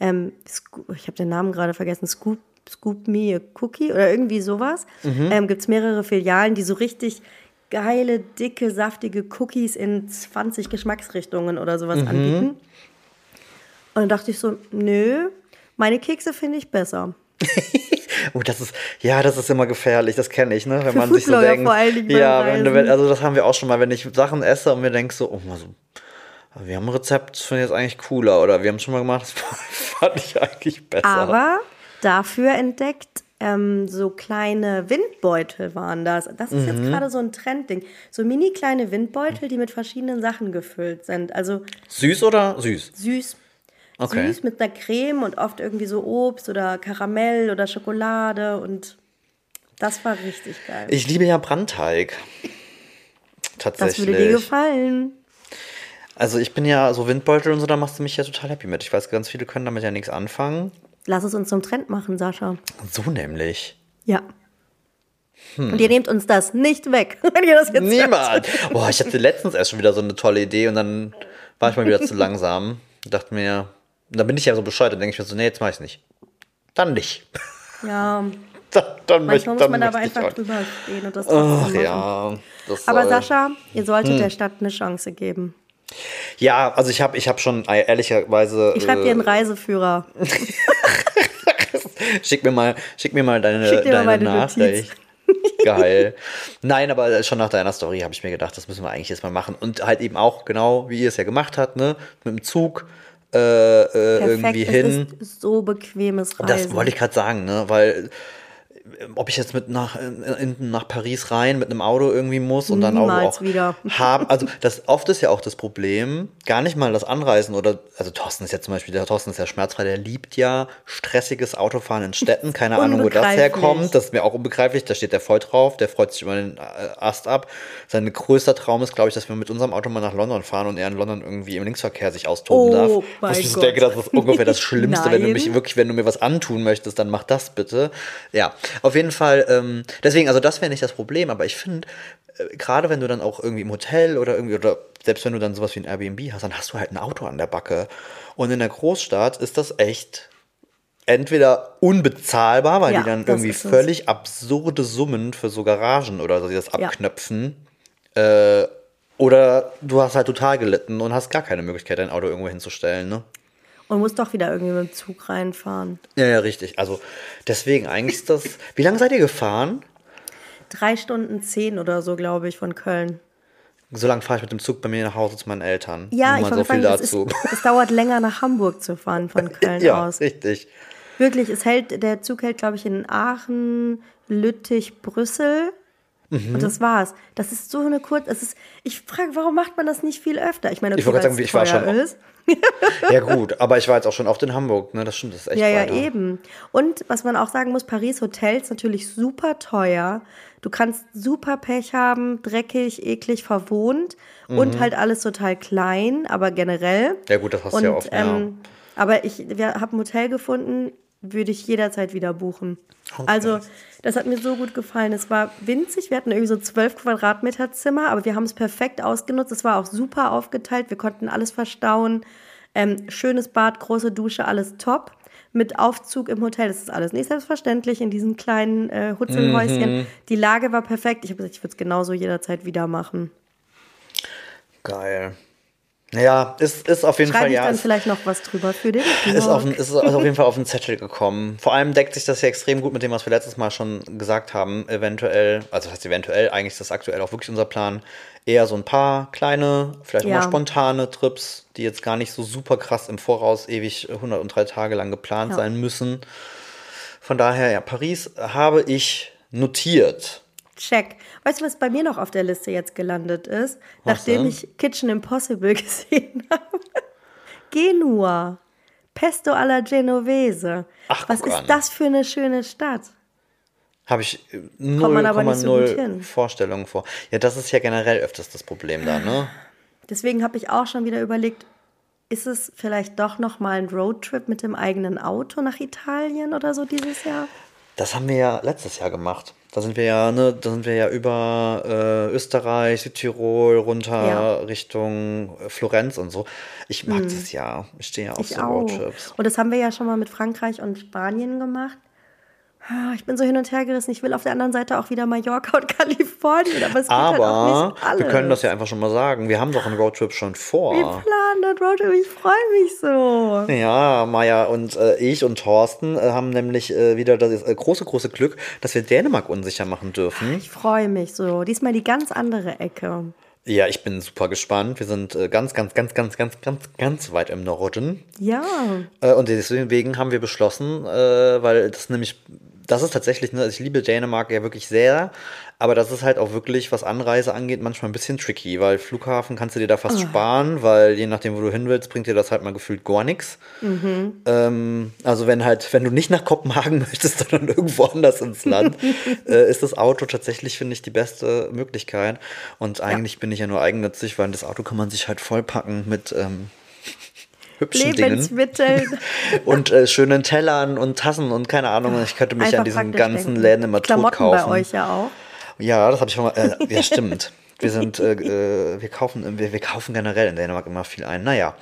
Ähm, Sco- ich habe den Namen gerade vergessen. Scoop, Scoop Me a Cookie oder irgendwie sowas. Ähm, Gibt es mehrere Filialen, die so richtig geile, dicke, saftige Cookies in 20 Geschmacksrichtungen oder sowas Mhm. anbieten. Und dann dachte ich so, nö, meine Kekse finde ich besser. Oh, das ist, ja, das ist immer gefährlich, das kenne ich, ne? Wenn Für man sich so Foodblogger denkt. vor allen Dingen ja, wenn wenn, also das haben wir auch schon mal, wenn ich Sachen esse und mir denk so, oh, also, wir haben ein Rezept, das finde ich jetzt eigentlich cooler. Oder wir haben es schon mal gemacht, das fand ich eigentlich besser. Aber dafür entdeckt, ähm, so kleine Windbeutel waren das. Das ist Mhm. jetzt gerade so ein Trendding. So mini kleine Windbeutel, die mit verschiedenen Sachen gefüllt sind. Also Süß oder süß? süß. Okay. Süß mit einer Creme und oft irgendwie so Obst oder Karamell oder Schokolade und das war richtig geil. Ich liebe ja Brandteig. Tatsächlich. das würde dir gefallen. Also ich bin ja so Windbeutel und so, da machst du mich ja total happy mit. Ich weiß, ganz viele können damit ja nichts anfangen. Lass es uns zum Trend machen, Sascha. So nämlich. Ja. Und ihr nehmt uns das nicht weg, wenn ihr das jetzt. Niemand. Boah, ich hatte letztens erst schon wieder so eine tolle Idee und dann war ich mal wieder zu langsam. Dachte mir, und dann bin ich ja so bescheuert, dann denke ich mir so, nee, jetzt mach ich's nicht. Dann nicht. Ja, Dann, dann manchmal muss dann man aber ich einfach drüber stehen und das Ach machen. ja. Das Aber soll- Sascha, ihr solltet Hm. der Stadt eine Chance geben. Ja, also ich habe ich hab schon äh, ehrlicherweise. Ich schreibe dir einen äh, Reiseführer. Schick mir mal, schick mir mal deine, Schick dir mal deine Notiz. Nachricht. Geil. Nein, aber schon nach deiner Story habe ich mir gedacht, das müssen wir eigentlich jetzt mal machen. Und halt eben auch genau, wie ihr es ja gemacht habt, ne? Mit dem Zug äh, äh, Perfekt, irgendwie hin. ist so bequemes Reisen. Das wollte ich gerade sagen, ne? Weil ob ich jetzt mit nach, in, nach Paris rein mit einem Auto irgendwie muss und dann auch, Niemals auch wieder. haben. Also das oft ist ja auch das Problem, gar nicht mal das Anreisen oder also Thorsten ist ja zum Beispiel, der Thorsten ist ja schmerzfrei, der liebt ja stressiges Autofahren in Städten. Keine Ahnung, wo das herkommt. Das ist mir auch unbegreiflich. Da steht der voll drauf, der freut sich über den äh, Ast ab. Sein größter Traum ist, glaube ich, dass wir mit unserem Auto mal nach London fahren und er in London irgendwie im Linksverkehr sich austoben Oh darf. ich denke, das ist ungefähr das Schlimmste, wenn du mich wirklich, wenn du mir was antun möchtest, dann mach das bitte. Ja, auf jeden Fall. Ähm, deswegen, also das wäre nicht das Problem, aber ich finde, äh, gerade wenn du dann auch irgendwie im Hotel oder irgendwie, oder selbst wenn du dann sowas wie ein Airbnb hast, dann hast du halt ein Auto an der Backe. Und in der Großstadt ist das echt entweder unbezahlbar, weil Ja, die dann irgendwie es. völlig absurde Summen für so Garagen oder so, die das Ja. abknöpfen. Äh, oder du hast halt total gelitten und hast gar keine Möglichkeit, dein Auto irgendwo hinzustellen, ne? Und muss doch wieder irgendwie mit dem Zug reinfahren. Ja, ja, richtig. Also deswegen eigentlich ist das. Wie lange seid ihr gefahren? Drei Stunden zehn oder so, glaube ich, von Köln. So lange fahre ich mit dem Zug bei mir nach Hause zu meinen Eltern. Ja, ich so viel sagen, es, dazu. ist, es dauert länger nach Hamburg zu fahren von Köln ja, aus. richtig. Wirklich, es hält, der Zug hält, glaube ich, in Aachen, Lüttich, Brüssel. Mhm. Und das war's. Das ist so eine kurze. Es ist, ich frage, warum macht man das nicht viel öfter? Ich meine, okay, Ich sagen, ich war schon- ist. Ja, gut, aber ich war jetzt auch schon oft in Hamburg, ne? Das stimmt, das ist echt Ja, ja, weiter. eben. Und was man auch sagen muss, Paris Hotels natürlich super teuer. Du kannst super Pech haben, dreckig, eklig, verwohnt Mhm. und halt alles total klein, aber generell. Ja, gut, das hast du ja oft, ja. Ähm, aber ich wir haben ein Hotel gefunden, würde ich jederzeit wieder buchen. Also, das hat mir so gut gefallen. Es war winzig. Wir hatten irgendwie so 12 Quadratmeter Zimmer, aber wir haben es perfekt ausgenutzt. Es war auch super aufgeteilt. Wir konnten alles verstauen. Ähm, schönes Bad, große Dusche, alles top. Mit Aufzug im Hotel. Das ist alles nicht selbstverständlich in diesen kleinen äh, Hutzelhäuschen. Mhm. Die Lage war perfekt. Ich habe gesagt, ich würde es genauso jederzeit wieder machen. Geil. Ja, ist, ist auf jeden Schreibe Fall, ich ja. dann Ist, vielleicht noch was drüber für den ist, auf, ist auf jeden Fall auf den Zettel gekommen. Vor allem deckt sich das ja extrem gut mit dem, was wir letztes Mal schon gesagt haben. Eventuell, also das heißt eventuell, eigentlich ist das aktuell auch wirklich unser Plan. Eher so ein paar kleine, vielleicht auch Ja. mal spontane Trips, die jetzt gar nicht so super krass im Voraus ewig 103 Tage lang geplant Ja. sein müssen. Von daher, ja, Paris habe ich notiert. Check. Weißt du, was bei mir noch auf der Liste jetzt gelandet ist? Was Nachdem denn? ich Kitchen Impossible gesehen habe. Genua. Pesto alla Genovese. Ach, was ist an. das für eine schöne Stadt? Habe ich äh, man aber nicht so. 0,0 Vorstellungen vor. Ja, das ist ja generell öfters das Problem da, ne? Deswegen habe ich auch schon wieder überlegt, ist es vielleicht doch noch mal ein Roadtrip mit dem eigenen Auto nach Italien oder so dieses Jahr? Das haben wir ja letztes Jahr gemacht. Da sind wir ja, ne, da sind wir ja über äh, Österreich, Südtirol runter Ja. Richtung äh, Florenz und so. Ich mag das ja. Ich stehe ja auf Ich so. Roadtrips. Und das haben wir ja schon mal mit Frankreich und Spanien gemacht. Ah, Ich bin so hin und her gerissen. Ich will auf der anderen Seite auch wieder Mallorca und Kalifornien, aber es geht halt auch Aber nicht alles. wir können das ja einfach schon mal sagen. Wir haben doch einen Roadtrip schon Wir vor. planen den Roadtrip, ich freue mich so. Ja, Maja und äh, ich und Thorsten äh, haben nämlich äh, wieder das äh, große, große Glück, dass wir Dänemark unsicher machen dürfen. Ich freue mich so. Diesmal die ganz andere Ecke. Ja, ich bin super gespannt. Wir sind äh, ganz, ganz, ganz, ganz, ganz, ganz, ganz weit im Norden. Ja. Äh, und deswegen haben wir beschlossen, weil das nämlich, das ist tatsächlich, ne, ich liebe Dänemark ja wirklich sehr, aber das ist halt auch wirklich, was Anreise angeht, manchmal ein bisschen tricky, weil Flughafen kannst du dir da fast sparen, weil je nachdem, wo du hin willst, bringt dir das halt mal gefühlt gar nichts. Ähm, also wenn halt, wenn du nicht nach Kopenhagen möchtest, sondern irgendwo anders ins Land, äh, ist das Auto tatsächlich, finde ich, die beste Möglichkeit. Und eigentlich bin ich ja nur eigennützig, weil das Auto kann man sich halt vollpacken mit ähm, hübschen Dingen Lebensmittel. und äh, schönen Tellern und Tassen und keine Ahnung. Ich könnte mich Einfach an diesen ganzen denken. Läden immer tot Klamotten kaufen. bei euch ja auch. Ja, das habe ich schon mal. Äh, ja, stimmt. Wir sind, äh, äh, wir kaufen, wir, wir kaufen generell in Dänemark immer viel ein. Naja,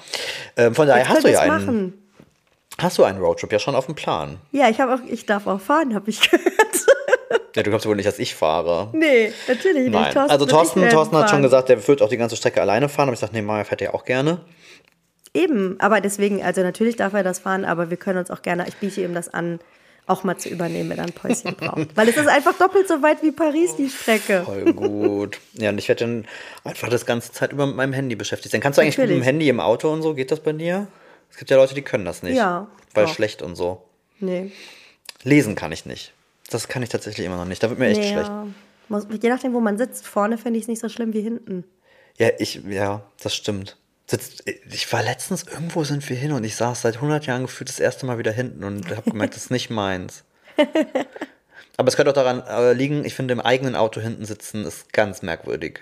ähm, von daher Jetzt hast du ja einen, machen. hast du einen Roadtrip ja schon auf dem Plan. Ja, ich, hab auch, ich darf auch fahren, habe ich gehört. Ja, du glaubst wohl nicht, dass ich fahre. nee, natürlich Nein. nicht. also und ich Thorsten, Thorsten hat schon gesagt, der wird auch die ganze Strecke alleine fahren. Aber ich dachte, nee, Maja fährt ja auch gerne. Eben, aber deswegen, also natürlich darf er das fahren, aber wir können uns auch gerne, ich biete ihm das an, auch mal zu übernehmen, wenn er ein Päuschen braucht. Weil es ist einfach doppelt so weit wie Paris, die Strecke. Voll gut. ja, und ich werde dann einfach das ganze Zeit über mit meinem Handy beschäftigt sein. Kannst du eigentlich mit Natürlich. dem Handy im Auto und so? Geht das bei dir? Es gibt ja Leute, die können das nicht. Ja, Weil doch. schlecht und so. Nee. Lesen kann ich nicht. Das kann ich tatsächlich immer noch nicht. Da wird mir echt nee, schlecht. je nachdem, wo man sitzt, vorne finde ich es nicht so schlimm wie hinten. Ja, ich, ja, das stimmt. Ich war letztens, irgendwo sind wir hin und ich saß seit 100 Jahren gefühlt das erste Mal wieder hinten und habe gemerkt, das ist nicht meins. Aber es könnte auch daran äh, liegen, ich finde, im eigenen Auto hinten sitzen ist ganz merkwürdig.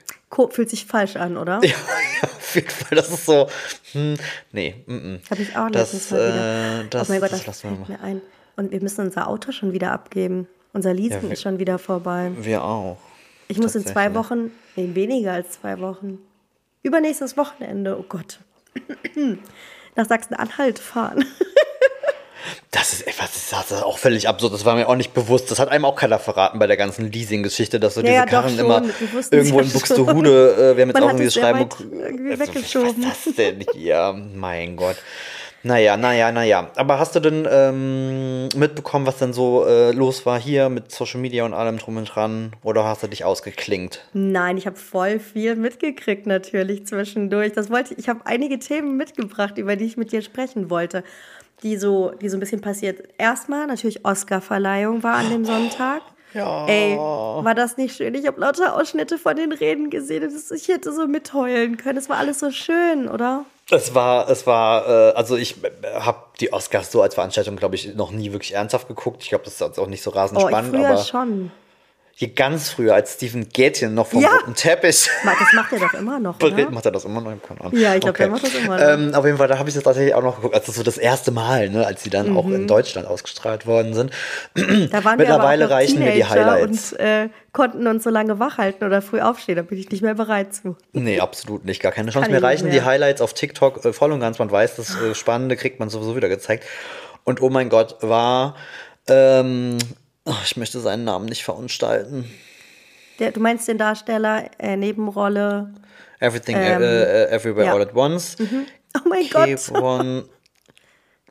Fühlt sich falsch an, oder? Ja, ja, auf jeden Fall. Das ist so, hm, nee, mm. Habe ich auch das, letztens mal wieder. äh, das, oh mein Gott, das das, fällt mir ein. Und wir müssen unser Auto schon wieder abgeben. Unser Leasing Ja, wir- ist schon wieder vorbei. Wir auch. Ich muss in zwei. Wochen, nee, weniger als zwei Wochen, übernächstes Wochenende, oh Gott, nach Sachsen-Anhalt fahren. Das ist etwas, das ist auch völlig absurd. Das war mir auch nicht bewusst. Das hat einem auch keiner verraten bei der ganzen Leasing-Geschichte, dass so Ja, diese ja, Karren immer irgendwo in. Buxtehude, äh, wir haben jetzt Man auch irgendwie sehr schreiben. irgendwie Also, weggeschoben. Was ist das denn? Ja, mein Gott. Naja, naja, naja. Aber hast du denn ähm, mitbekommen, was denn so äh, los war hier mit Social Media und allem drum und dran? Oder hast du dich ausgeklingt? Nein, ich habe voll viel mitgekriegt natürlich zwischendurch. Das wollte ich. Ich habe einige Themen mitgebracht, über die ich mit dir sprechen wollte, die so, die so ein bisschen passiert. Erstmal natürlich Oscar-Verleihung war an dem Sonntag. Ja. Ey, war das nicht schön? Ich habe lauter Ausschnitte von den Reden gesehen. und Ich hätte so mitheulen können. Es war alles so schön, oder? Es war, es war, äh, also ich habe die Oscars so als Veranstaltung, glaube ich, noch nie wirklich ernsthaft geguckt. Ich glaube, das ist auch nicht so rasend Oh, ich spannend, früher aber schon. Hier ganz früher, als Stephen Gätchen noch vom Ja. roten Teppich Das macht er doch immer noch, oder? macht er das immer noch? Keine Ahnung. Ja, ich glaub, der macht das immer noch. Ähm, auf jeden Fall, da habe ich das tatsächlich auch noch geguckt, als das so das erste Mal, ne, als die dann auch in Deutschland ausgestrahlt worden sind. Mhm. Da waren Mittlerweile wir aber auch noch reichen mir die Teenager Highlights. und äh, konnten uns so lange wachhalten oder früh aufstehen. Da bin ich nicht mehr bereit zu. Nee, absolut nicht. Gar keine Chance. Kann Mir reichen die mehr. Highlights auf TikTok äh, voll und ganz. Man weiß, das äh, Spannende kriegt man sowieso wieder gezeigt. Und oh mein Gott, war. Ähm, ich möchte seinen Namen nicht verunstalten. Der, du meinst den Darsteller, äh, Nebenrolle. Everything, Ähm, äh, äh, Everywhere, ja. All at Once. Oh mein Gott. Kevon.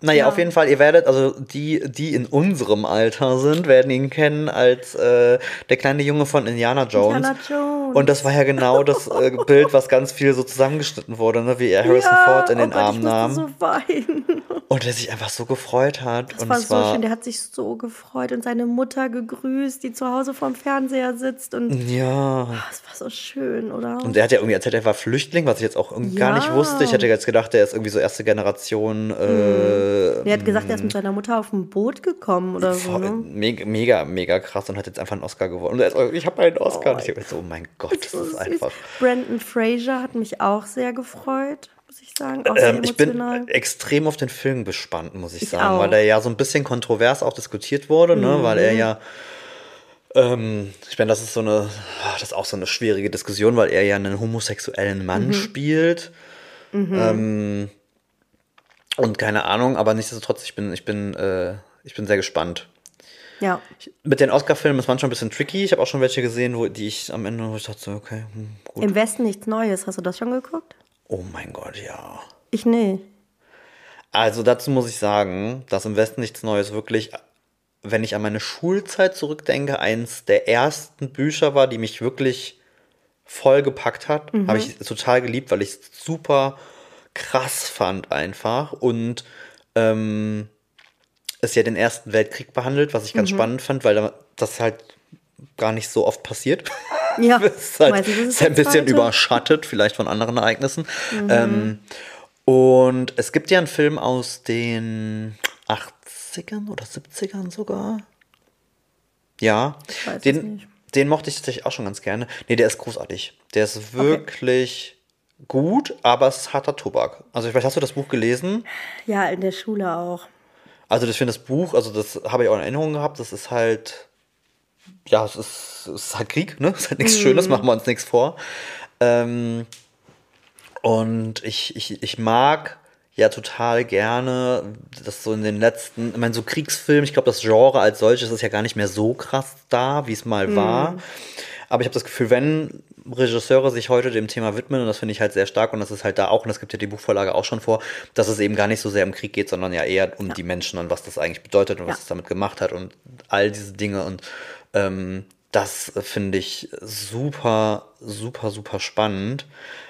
Naja, Ja. auf jeden Fall, ihr werdet, also die, die in unserem Alter sind, werden ihn kennen als äh, der kleine Junge von Indiana Jones. Indiana Jones. Und das war ja genau das äh, Bild, was ganz viel so zusammengeschnitten wurde, ne? wie er Harrison Ford in oh den Gott, Arm ich musste nahm. so weinen. Und er sich einfach so gefreut hat. Das und war es so war, schön. Der hat sich so gefreut und seine Mutter gegrüßt, die zu Hause vorm Fernseher sitzt. Und Ja. das war so schön, oder? Und er hat ja irgendwie erzählt, er war Flüchtling, was ich jetzt auch irgendwie gar nicht Ja. wusste. Ich hätte jetzt gedacht, er ist irgendwie so erste Generation. Äh, er hat gesagt, er ist mit seiner Mutter auf ein Boot gekommen oder so. Ne? mega, mega, mega krass und hat jetzt einfach einen Oscar gewonnen. Und er ist, ich habe einen Oscar. und ich habe so, oh mein Gott, das So ist süß. einfach. Brandon Fraser hat mich auch sehr gefreut, ich sagen. Ähm, ich bin extrem auf den Film gespannt, muss ich, Ich sagen, auch. Mhm. weil er ja so ein bisschen kontrovers auch diskutiert wurde, ne? weil er ja, ähm, ich meine, das ist so eine, ah, das ist auch so eine schwierige Diskussion, weil er ja einen homosexuellen Mann Mhm. spielt. Ähm, und keine Ahnung, aber nichtsdestotrotz, ich bin, ich bin, äh, ich bin sehr gespannt. Ja. Mit den Oscar-Filmen ist manchmal ein bisschen tricky. Ich habe auch schon welche gesehen, wo die ich am Ende, wo ich dachte, okay, hm, gut. Im Westen nichts Neues. Hast du das schon geguckt? Oh mein Gott, ja. Ich nee. Also dazu muss ich sagen, dass im Westen nichts Neues wirklich, wenn ich an meine Schulzeit zurückdenke, eins der ersten Bücher war, die mich wirklich voll gepackt hat. Habe ich total geliebt, weil ich es super krass fand einfach. Und ähm, es ja den Ersten Weltkrieg behandelt, was ich ganz spannend fand, weil da- das halt gar nicht so oft passiert. Ja. Ist halt, ist ist ein bisschen zweite. überschattet, vielleicht von anderen Ereignissen. Ähm, und es gibt ja einen Film aus den 80ern oder 70ern sogar. Ja, den, den mochte ich tatsächlich auch schon ganz gerne. Nee, der ist großartig. Der ist wirklich gut, aber es ist harter Tobak. Also vielleicht hast du das Buch gelesen. Ja, in der Schule auch. Also ich finde das Buch, also das habe ich auch in Erinnerung gehabt, das ist halt, ja, es ist, es ist halt Krieg, ne? Es ist halt nichts Schönes, machen wir uns nichts vor. Ähm, und ich, ich, ich mag ja total gerne, dass so in den letzten, ich meine, so Kriegsfilm, ich glaube, das Genre als solches ist ja gar nicht mehr so krass da, wie es mal war. Aber ich habe das Gefühl, wenn Regisseure sich heute dem Thema widmen, und das finde ich halt sehr stark, und das ist halt da auch, und das gibt ja die Buchvorlage auch schon vor, dass es eben gar nicht so sehr um Krieg geht, sondern ja eher um die Menschen und was das eigentlich bedeutet und was Ja. es damit gemacht hat und all diese Dinge. Und ähm, das finde ich super, super, super spannend.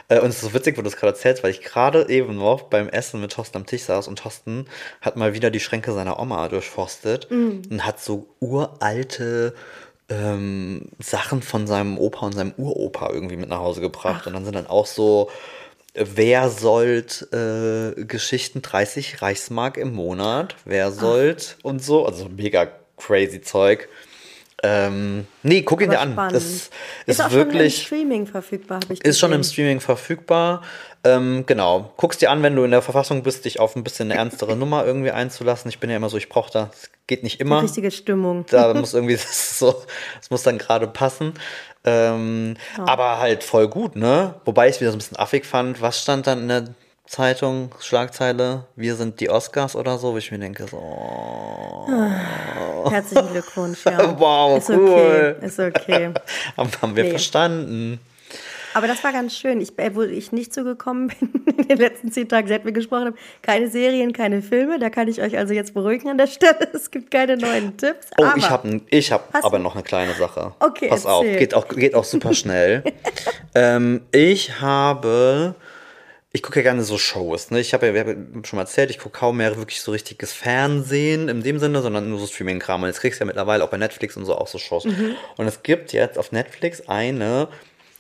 Äh, Und es ist so witzig, wo du das gerade erzählst, weil ich gerade eben noch beim Essen mit Thorsten am Tisch saß und Thorsten hat mal wieder die Schränke seiner Oma durchforstet und hat so uralte ähm, Sachen von seinem Opa und seinem Uropa irgendwie mit nach Hause gebracht. Und dann sind dann auch so Wer sollt äh, Geschichten 30 Reichsmark im Monat? Wer sollt und so? Also mega crazy Zeug. Ähm, nee, guck ihn Aber dir an. Das ist, Ist, auch wirklich. schon im Streaming verfügbar, habe ich Ist schon im gesehen. Streaming verfügbar. Ähm, genau. Guck's dir an, wenn du in der Verfassung bist, dich auf ein bisschen eine ernstere Nummer irgendwie einzulassen. Ich bin ja immer so, ich brauche da, es geht nicht immer. Richtige Stimmung. Da muss irgendwie das so, es muss dann gerade passen. Ähm, Aber halt voll gut, ne? Wobei ich es wieder so ein bisschen affig fand. Was stand dann in der Zeitung, Schlagzeile? Wir sind die Oscars oder so, wo ich mir denke, so, oh, Herzlichen Glückwunsch, ja. Wow, ist cool. okay. Ist okay. haben, wir Nee. verstanden. Aber das war ganz schön. Ich, äh, wo ich nicht zugekommen bin in den letzten zehn Tagen, seit wir gesprochen haben, keine Serien, keine Filme. Da kann ich euch also jetzt beruhigen an der Stelle. Es gibt keine neuen Tipps. Oh, aber ich habe ich hab aber noch eine kleine Sache. Okay, Pass auf, erzähl. geht auch, geht auch super schnell. ähm, ich habe, ich gucke ja gerne so Shows. Ne? Ich habe ja, haben schon mal erzählt, ich gucke kaum mehr wirklich so richtiges Fernsehen in dem Sinne, sondern nur so Streaming-Kram. Und jetzt kriegst du ja mittlerweile auch bei Netflix und so auch so Shows. Mhm. Und es gibt jetzt auf Netflix eine,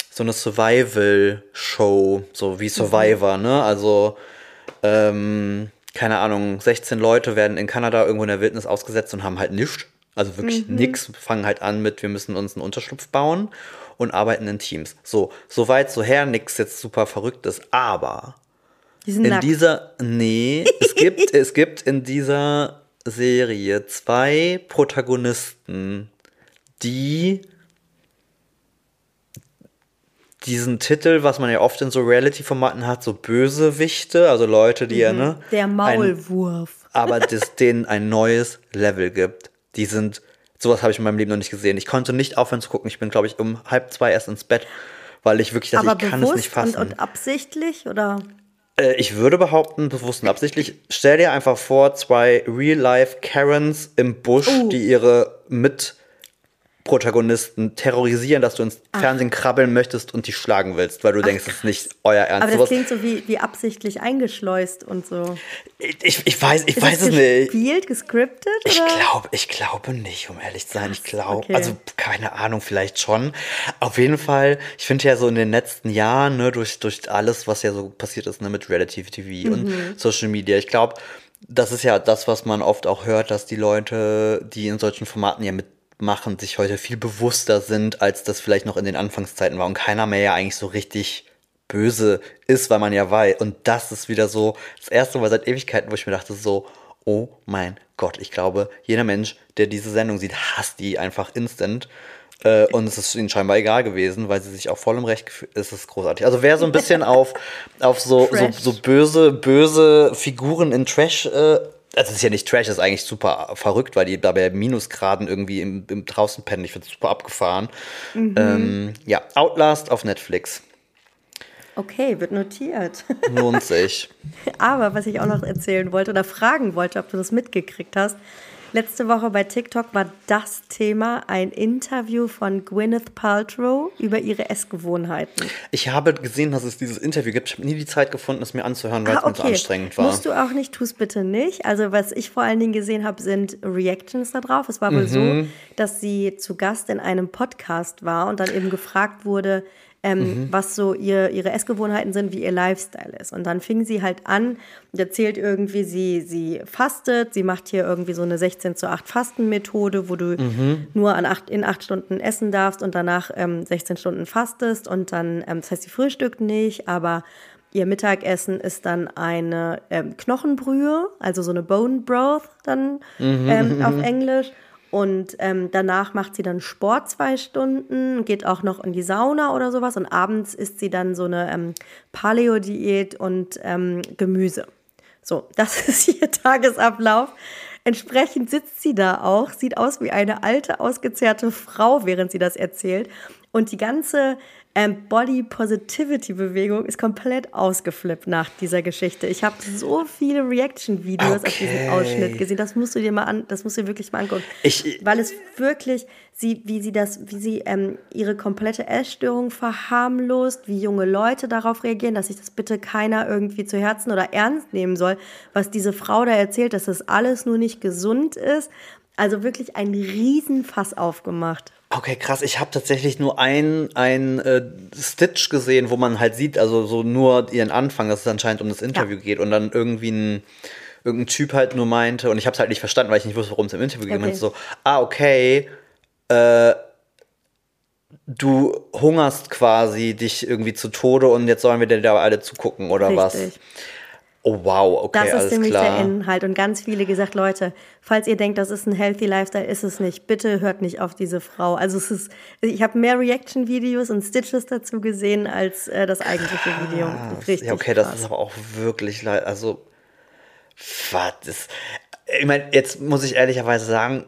so eine Survival-Show, so wie Survivor, ne? Also, ähm, keine Ahnung, 16 Leute werden in Kanada irgendwo in der Wildnis ausgesetzt und haben halt nichts. Also wirklich nix. Fangen halt an mit, wir müssen uns einen Unterschlupf bauen und arbeiten in Teams. So, soweit, so her, nix jetzt super Verrücktes. Aber die sind in nackt. dieser, nee, es gibt, es gibt in dieser Serie zwei Protagonisten, die diesen Titel, was man ja oft in so Reality-Formaten hat, so Bösewichte, also Leute, die ja, ne? Der ein- Maulwurf. aber das denen ein neues Level gibt. Die sind, sowas habe ich in meinem Leben noch nicht gesehen. Ich konnte nicht aufhören zu gucken. Ich bin, glaube ich, um halb zwei erst ins Bett, weil ich wirklich dachte, ich kann es nicht fassen. und, und absichtlich oder? Äh, ich würde behaupten, bewusst und absichtlich, stell dir einfach vor, zwei Real-Life Karens im Busch, Oh. die ihre Mitprotagonisten terrorisieren, dass du ins Fernsehen krabbeln möchtest und die schlagen willst, weil du denkst, das ist nicht euer Ernst. Aber das klingt so wie, wie absichtlich eingeschleust und so. ich, ich weiß, ich Ist weiß es nicht. gespielt, gescriptet? Ich glaube, ich glaube nicht, um ehrlich zu sein. Ich glaube, okay. also keine Ahnung, vielleicht schon. Auf jeden Fall, ich finde ja so in den letzten Jahren, ne, durch, durch alles, was ja so passiert ist, ne, mit Relative TV Mhm. und Social Media, ich glaube, das ist ja das, was man oft auch hört, dass die Leute, die in solchen Formaten ja mitmachen, sich heute viel bewusster sind, als das vielleicht noch in den Anfangszeiten war und keiner mehr ja eigentlich so richtig böse ist, weil man ja weiß. Und das ist wieder so das erste Mal seit Ewigkeiten, wo ich mir dachte, so, oh mein Gott, ich glaube, jeder Mensch, der diese Sendung sieht, hasst die einfach instant. Äh, und es ist ihnen scheinbar egal gewesen, weil sie sich auch voll im Recht gefühlt. Es ist großartig. Also wer so ein bisschen auf, auf so, so, so böse, böse Figuren in Trash äh, also es ist ja nicht Trash, das ist eigentlich super verrückt, weil die da bei Minusgraden irgendwie im, im draußen pennen. Ich finde es super abgefahren. Mhm. Ähm, ja, Outlast auf Netflix. Okay, wird notiert. Lohnt sich. Aber was ich auch noch erzählen wollte oder fragen wollte, ob du das mitgekriegt hast. Letzte Woche bei TikTok war das Thema ein Interview von Gwyneth Paltrow über ihre Essgewohnheiten. Ich habe gesehen, dass es dieses Interview gibt. Ich habe nie die Zeit gefunden, es mir anzuhören, weil Ah, es mir so anstrengend war. Musst du auch nicht, tu es bitte nicht. Also was ich vor allen Dingen gesehen habe, sind Reactions da drauf. Es war wohl Mhm. so, dass sie zu Gast in einem Podcast war und dann eben gefragt wurde, ähm, Mhm. was so ihr, ihre Essgewohnheiten sind, wie ihr Lifestyle ist. Und dann fing sie halt an und erzählt irgendwie, sie, sie fastet, sie macht hier irgendwie so eine 16 zu 8 Fastenmethode, wo du Mhm. nur an acht, in acht Stunden essen darfst und danach ähm, 16 Stunden fastest und dann, ähm, das heißt, sie frühstückt nicht, aber Ihr Mittagessen ist dann eine ähm, Knochenbrühe, also so eine Bone Broth dann ähm, auf Englisch. Und ähm, danach macht sie dann Sport zwei Stunden, geht auch noch in die Sauna oder sowas. Und abends isst sie dann so eine ähm, Paleo-Diät und ähm, Gemüse. So, das ist ihr Tagesablauf. Entsprechend sitzt sie da auch, sieht aus wie eine alte, ausgezehrte Frau, während sie das erzählt. Und die ganze ähm, Body Positivity Bewegung ist komplett ausgeflippt nach dieser Geschichte. Ich habe so viele Reaction-Videos auf diesen Okay. Ausschnitt gesehen. Das musst du dir mal an, das musst du dir wirklich mal angucken. Ich- weil es wirklich, sie, wie sie das, wie sie ähm, ihre komplette Essstörung verharmlost, wie junge Leute darauf reagieren, dass sich das bitte keiner irgendwie zu Herzen oder ernst nehmen soll, was diese Frau da erzählt, dass das alles nur nicht gesund ist. Also wirklich ein Riesenfass aufgemacht. Okay, krass. Ich habe tatsächlich nur ein, ein äh, Stitch gesehen, wo man halt sieht, also so nur ihren Anfang, dass es anscheinend um das Interview Ja. geht und dann irgendwie ein irgendein Typ halt nur meinte und ich habe es halt nicht verstanden, weil ich nicht wusste, worum es im Interview ging. Okay. Meinte so, ah okay, äh, du hungerst quasi dich irgendwie zu Tode und jetzt sollen wir dir da alle zugucken oder was? Oh wow, okay, Das ist nämlich der klar. Inhalt. Und ganz viele gesagt, Leute, falls ihr denkt, das ist ein healthy Lifestyle, ist es nicht. Bitte hört nicht auf diese Frau. Also es ist, ich habe mehr Reaction-Videos und Stitches dazu gesehen als äh, das eigentliche Video. Richtig. ja, okay, das krass. ist aber auch wirklich leid. Also, was ist. Ich meine, jetzt muss ich ehrlicherweise sagen,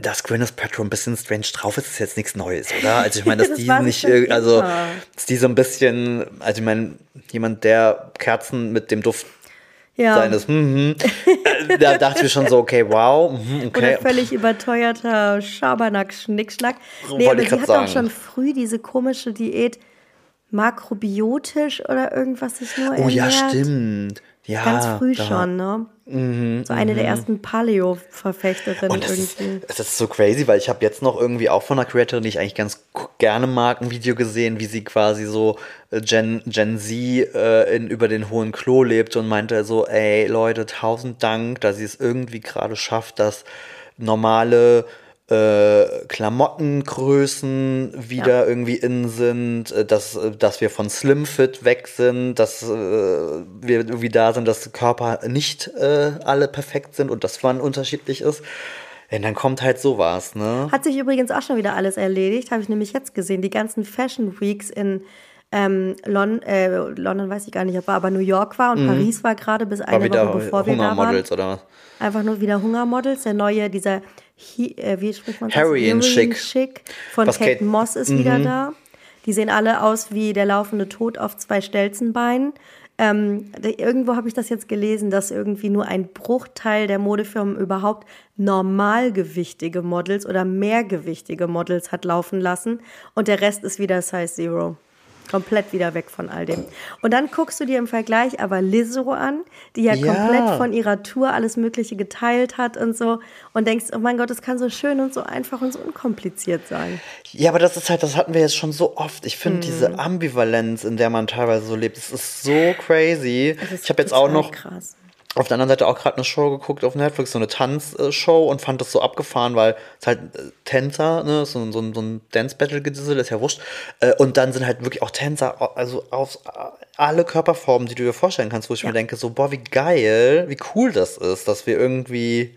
dass Gwyneth Paltrow ein bisschen strange drauf ist, ist jetzt nichts Neues, oder? Also ich meine, dass Das die nicht, irg- also dass die so ein bisschen, also ich meine, jemand, der Kerzen mit dem Duft ja. seines, hm, hm, äh, da dachte ich schon so, okay, wow, mhm, okay. Oder völlig überteuerter Schabernack, Schnickschnack. Nee, wollte aber sie hat auch sagen. schon früh diese komische Diät makrobiotisch oder irgendwas sich nur Oh ja, ernährt. stimmt. Ja, Ganz früh da. schon, ne? so eine der ersten Paleo-Verfechterinnen das ist, irgendwie. das ist so crazy, weil ich habe jetzt noch irgendwie auch von einer Creatorin, die ich eigentlich ganz gerne mag, ein Video gesehen, wie sie quasi so äh, Gen, Gen Z äh, in, über den hohen Klo lebt und meinte so, ey Leute, tausend Dank, dass sie es irgendwie gerade schafft, dass normale äh, Klamottengrößen wieder irgendwie in sind, äh, dass, äh, dass wir von Slim Fit weg sind, dass äh, wir irgendwie da sind, dass Körper nicht äh, alle perfekt sind und dass man unterschiedlich ist. Und dann kommt halt sowas, ne? Hat sich übrigens auch schon wieder alles erledigt, habe ich nämlich jetzt gesehen. Die ganzen Fashion Weeks in ähm, Lon äh, London, weiß ich gar nicht, ob war, aber New York war und Paris war gerade bis eine Woche bevor wir da waren. Hungermodels oder was? Einfach nur wieder Hungermodels. Der neue, dieser, Hi, äh, wie spricht man das? Heroin Chic. Chic von Was Kate, Kate- Mhm. Moss ist wieder da. Die sehen alle aus wie der laufende Tod auf zwei Stelzenbeinen. Ähm, irgendwo habe ich das jetzt gelesen, dass irgendwie nur ein Bruchteil der Modefirmen überhaupt normalgewichtige Models oder mehrgewichtige Models hat laufen lassen und der Rest ist wieder Size Zero. Komplett wieder weg von all dem. Und dann guckst du dir im Vergleich aber Lizzo an, die ja, Ja. komplett von ihrer Tour alles Mögliche geteilt hat und so und denkst, oh mein Gott, das kann so schön und so einfach und so unkompliziert sein. Ja, aber das ist halt, das hatten wir jetzt schon so oft. Ich finde Mhm. diese Ambivalenz, in der man teilweise so lebt, das ist so crazy. Das ist Ich habe jetzt auch noch krass. Auf der anderen Seite auch gerade eine Show geguckt auf Netflix, so eine Tanzshow und fand das so abgefahren, weil es halt äh, Tänzer, ne, so, so, ein- so ein Dance-Battle-Gedissel, ist ja wurscht. Äh, und dann sind halt wirklich auch Tänzer, also auf alle Körperformen, die du dir vorstellen kannst, wo ich Ja. mir denke, so, boah, wie geil, wie cool das ist, dass wir irgendwie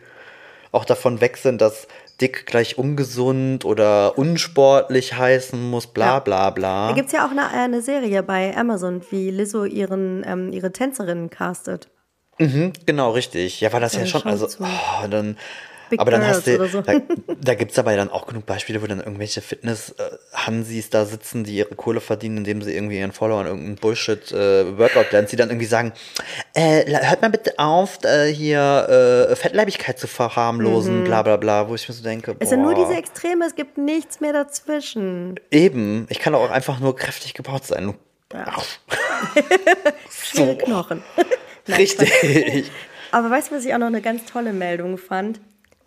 auch davon weg sind, dass dick gleich ungesund oder unsportlich heißen muss, bla Ja. bla bla. Da gibt es ja auch eine, eine Serie bei Amazon, wie Lizzo ihren, ähm, ihre Tänzerinnen castet. Mhm, genau, richtig. Ja, war das ja, Ja, schon. schon Also, so. oh, dann. Aber dann hast du, so. da, da gibt es aber dann auch genug Beispiele, wo dann irgendwelche Fitness-Hansis da sitzen, die ihre Kohle verdienen, indem sie irgendwie ihren Followern irgendeinen Bullshit-Workout-Dance, die dann irgendwie sagen, äh, hört mal bitte auf, äh, hier äh, Fettleibigkeit zu verharmlosen, bla bla bla, wo ich mir so denke, Mhm. Es sind nur boah, diese Extreme, es gibt nichts mehr dazwischen. eben, ich kann auch einfach nur kräftig gebaut sein. Ja. Schwere Knochen. Richtig. Aber weißt du, was ich auch noch eine ganz tolle Meldung fand?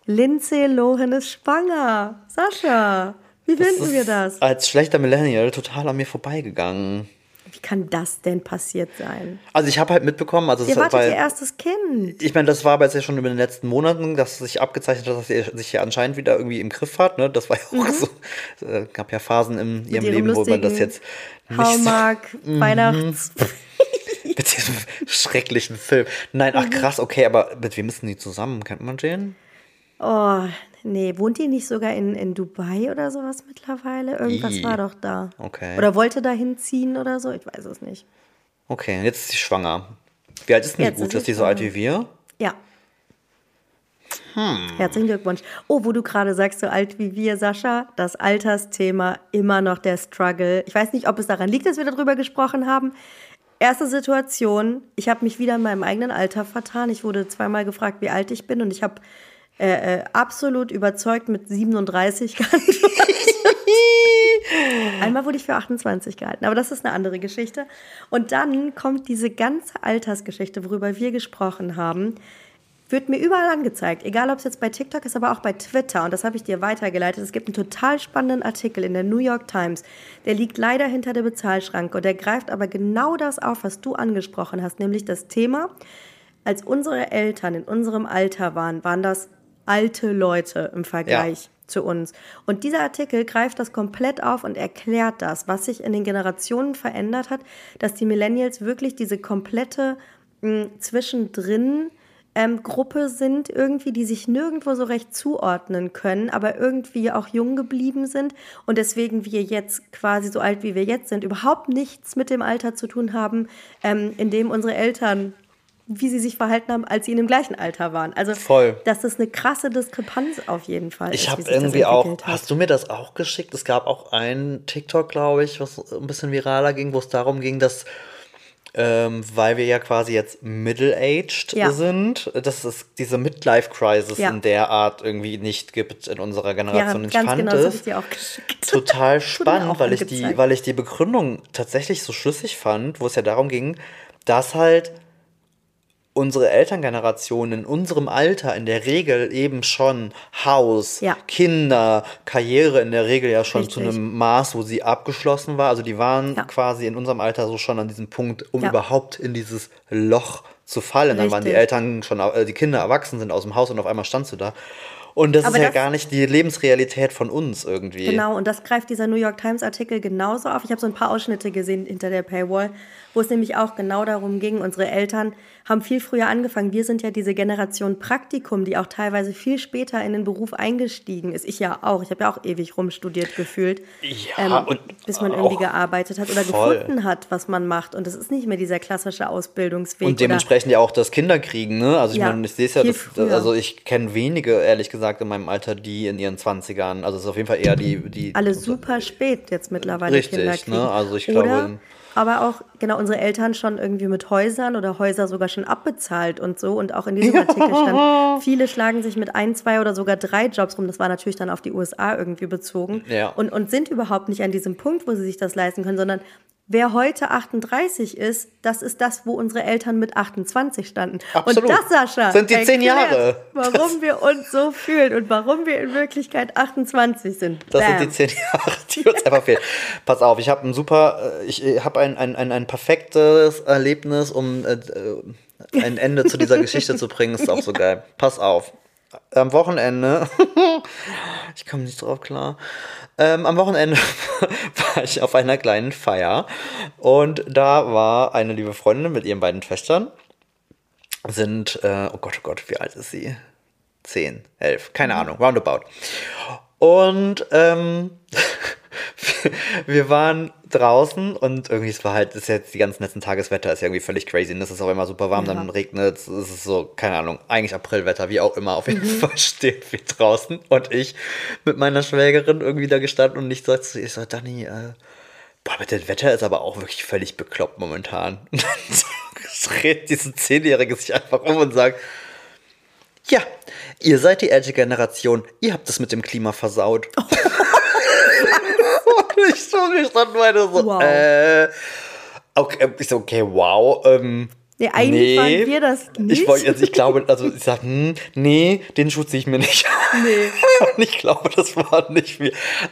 Lindsay Lohan ist schwanger. Sascha, wie finden wir das? Als schlechter Millennial total an mir vorbeigegangen. Wie kann das denn passiert sein? Also ich habe halt mitbekommen, also Ihr ist wartet weil, ihr erstes Kind. ich meine, das war aber jetzt ja schon in den letzten Monaten, dass sich abgezeichnet hat, dass er sich ja anscheinend wieder irgendwie im Griff hat. Ne? Das war ja auch so. Es gab ja Phasen in ihrem Mhm. Leben, wo man das jetzt nicht so, Hallmark, Weihnachts. mit diesem schrecklichen Film. Nein, Mhm. ach krass, okay, aber mit wem ist denn die zusammen? Kennt man den? Oh, nee, wohnt die nicht sogar in, in Dubai oder sowas mittlerweile? Irgendwas Ih. war doch da. Okay. Oder wollte da hinziehen oder so? Ich weiß es nicht. Okay, jetzt ist sie schwanger. Wie alt ist denn die Jetzt gut? ist sie Ist die so alt wie wir? Ja. Hm. Herzlichen Glückwunsch. Oh, wo du gerade sagst, so alt wie wir, Sascha, das Altersthema immer noch der Struggle. Ich weiß nicht, ob es daran liegt, dass wir darüber gesprochen haben. Erste Situation, ich habe mich wieder in meinem eigenen Alter vertan. Ich wurde zweimal gefragt, wie alt ich bin und ich habe äh, äh, absolut überzeugt mit 37 geantwortet. Einmal wurde ich für 28 gehalten, aber das ist eine andere Geschichte. Und dann kommt diese ganze Altersgeschichte, worüber wir gesprochen haben, wird mir überall angezeigt. Egal, ob es jetzt bei TikTok ist, aber auch bei Twitter. Und das habe ich dir weitergeleitet. Es gibt einen total spannenden Artikel in der New York Times. Der liegt leider hinter der Bezahlschranke und der greift aber genau das auf, was du angesprochen hast, nämlich das Thema, als unsere Eltern in unserem Alter waren, waren das alte Leute im Vergleich zu uns. Und dieser Artikel greift das komplett auf und erklärt das, was sich in den Generationen verändert hat, dass die Millennials wirklich diese komplette mh, zwischendrin ähm, Gruppe sind, irgendwie, die sich nirgendwo so recht zuordnen können, aber irgendwie auch jung geblieben sind und deswegen wir jetzt quasi so alt wie wir jetzt sind, überhaupt nichts mit dem Alter zu tun haben, ähm, in dem unsere Eltern wie sie sich verhalten haben, als sie in dem gleichen Alter waren. Also, Voll. dass das eine krasse Diskrepanz auf jeden Fall Ich ist. habe sich das irgendwie auch, hat. hast du mir das auch geschickt? Es gab auch ein TikTok, glaube ich, was ein bisschen viraler ging, wo es darum ging, dass, ähm, weil wir ja quasi jetzt middle-aged Ja. sind, dass es diese Midlife-Crisis Ja. in der Art irgendwie nicht gibt in unserer Ja, Generation. Und ich fand genau, es geschickt. total spannend, weil ich, die, weil ich die Begründung tatsächlich so schlüssig fand, wo es ja darum ging, dass halt unsere Elterngeneration in unserem Alter in der Regel eben schon Haus, Ja. Kinder, Karriere in der Regel ja schon zu Richtig. einem Maß, wo sie abgeschlossen war. Also die waren Ja. quasi in unserem Alter so schon an diesem Punkt, um Ja. überhaupt in dieses Loch zu fallen. Dann waren die Richtig. Eltern schon, äh, die Kinder erwachsen sind aus dem Haus und auf einmal standst du da. Und das Aber ist ja das- gar nicht die Lebensrealität von uns irgendwie. Genau, und das greift dieser New York Times Artikel genauso auf. Ich habe so ein paar Ausschnitte gesehen hinter der Paywall, wo es nämlich auch genau darum ging, unsere Eltern haben viel früher angefangen. Wir sind ja diese Generation Praktikum, die auch teilweise viel später in den Beruf eingestiegen ist. Ich ja auch. Ich habe ja auch ewig rumstudiert gefühlt, Ja, und bis man irgendwie auch gearbeitet hat oder voll. gefunden hat, was man macht. Und das ist nicht mehr dieser klassische Ausbildungsweg. Und dementsprechend ja auch das Kinderkriegen, ne? Also ich Ja, meine, ich sehe es ja, das, also ich kenne wenige, ehrlich gesagt, in meinem Alter, die in ihren 20ern, also es ist auf jeden Fall eher die, die alle super spät jetzt mittlerweile Richtig, Kinder ne? kriegen. Also ich oder, glaube- aber auch genau unsere Eltern schon irgendwie mit Häusern oder Häuser sogar schon abbezahlt und so und auch in diesem Artikel stand, viele schlagen sich mit ein, zwei oder sogar drei Jobs rum. Das war natürlich dann auf die USA irgendwie bezogen Ja. und und sind überhaupt nicht an diesem Punkt, wo sie sich das leisten können, sondern Wer heute 38 ist, das ist das, wo unsere Eltern mit 28 standen. Absolut. Und das, Sascha, Sind die zehn Jahre. warum wir uns so fühlen und warum wir in Wirklichkeit 28 sind. Das Bam. sind die zehn Jahre, die uns einfach fehlen. Pass auf, ich habe ein super, äh, ich habe ein, ein, ein, ein perfektes Erlebnis, um äh, äh, ein Ende zu dieser Geschichte zu bringen. Ist auch so geil. Pass auf. Am Wochenende, ich komme nicht drauf klar. Ähm, am Wochenende war ich auf einer kleinen Feier und da war eine liebe Freundin mit ihren beiden Töchtern. Sind, äh, oh Gott, oh Gott, wie alt ist sie? Zehn, elf, keine Ahnung, roundabout. Und ähm, wir waren draußen und irgendwie, es war halt, ist jetzt die ganzen letzten Tageswetter ist ja irgendwie völlig crazy. Und es ist auch immer super warm, Ja. dann regnet es, es ist so, keine Ahnung, eigentlich Aprilwetter, wie auch immer. Auf jeden Mhm. Fall stehen wir draußen und ich mit meiner Schwägerin irgendwie da gestanden und ich sagte zu ihr, ich so, Dani, äh, boah, mit dem Wetter ist aber auch wirklich völlig bekloppt momentan. Und dann dreht diese Zehnjährige sich einfach um und sagt, ja, ihr seid die ältere Generation, ihr habt es mit dem Klima versaut. ich so gestanden meine so, Wow. äh, okay, ich so, okay, wow, ähm, Nee, eigentlich waren wir das nicht. Ich, wollte, also ich glaube, also ich sag, hm, nee, den Schuh ziehe ich mir nicht. Nee. Und ich glaube, das war nicht wir.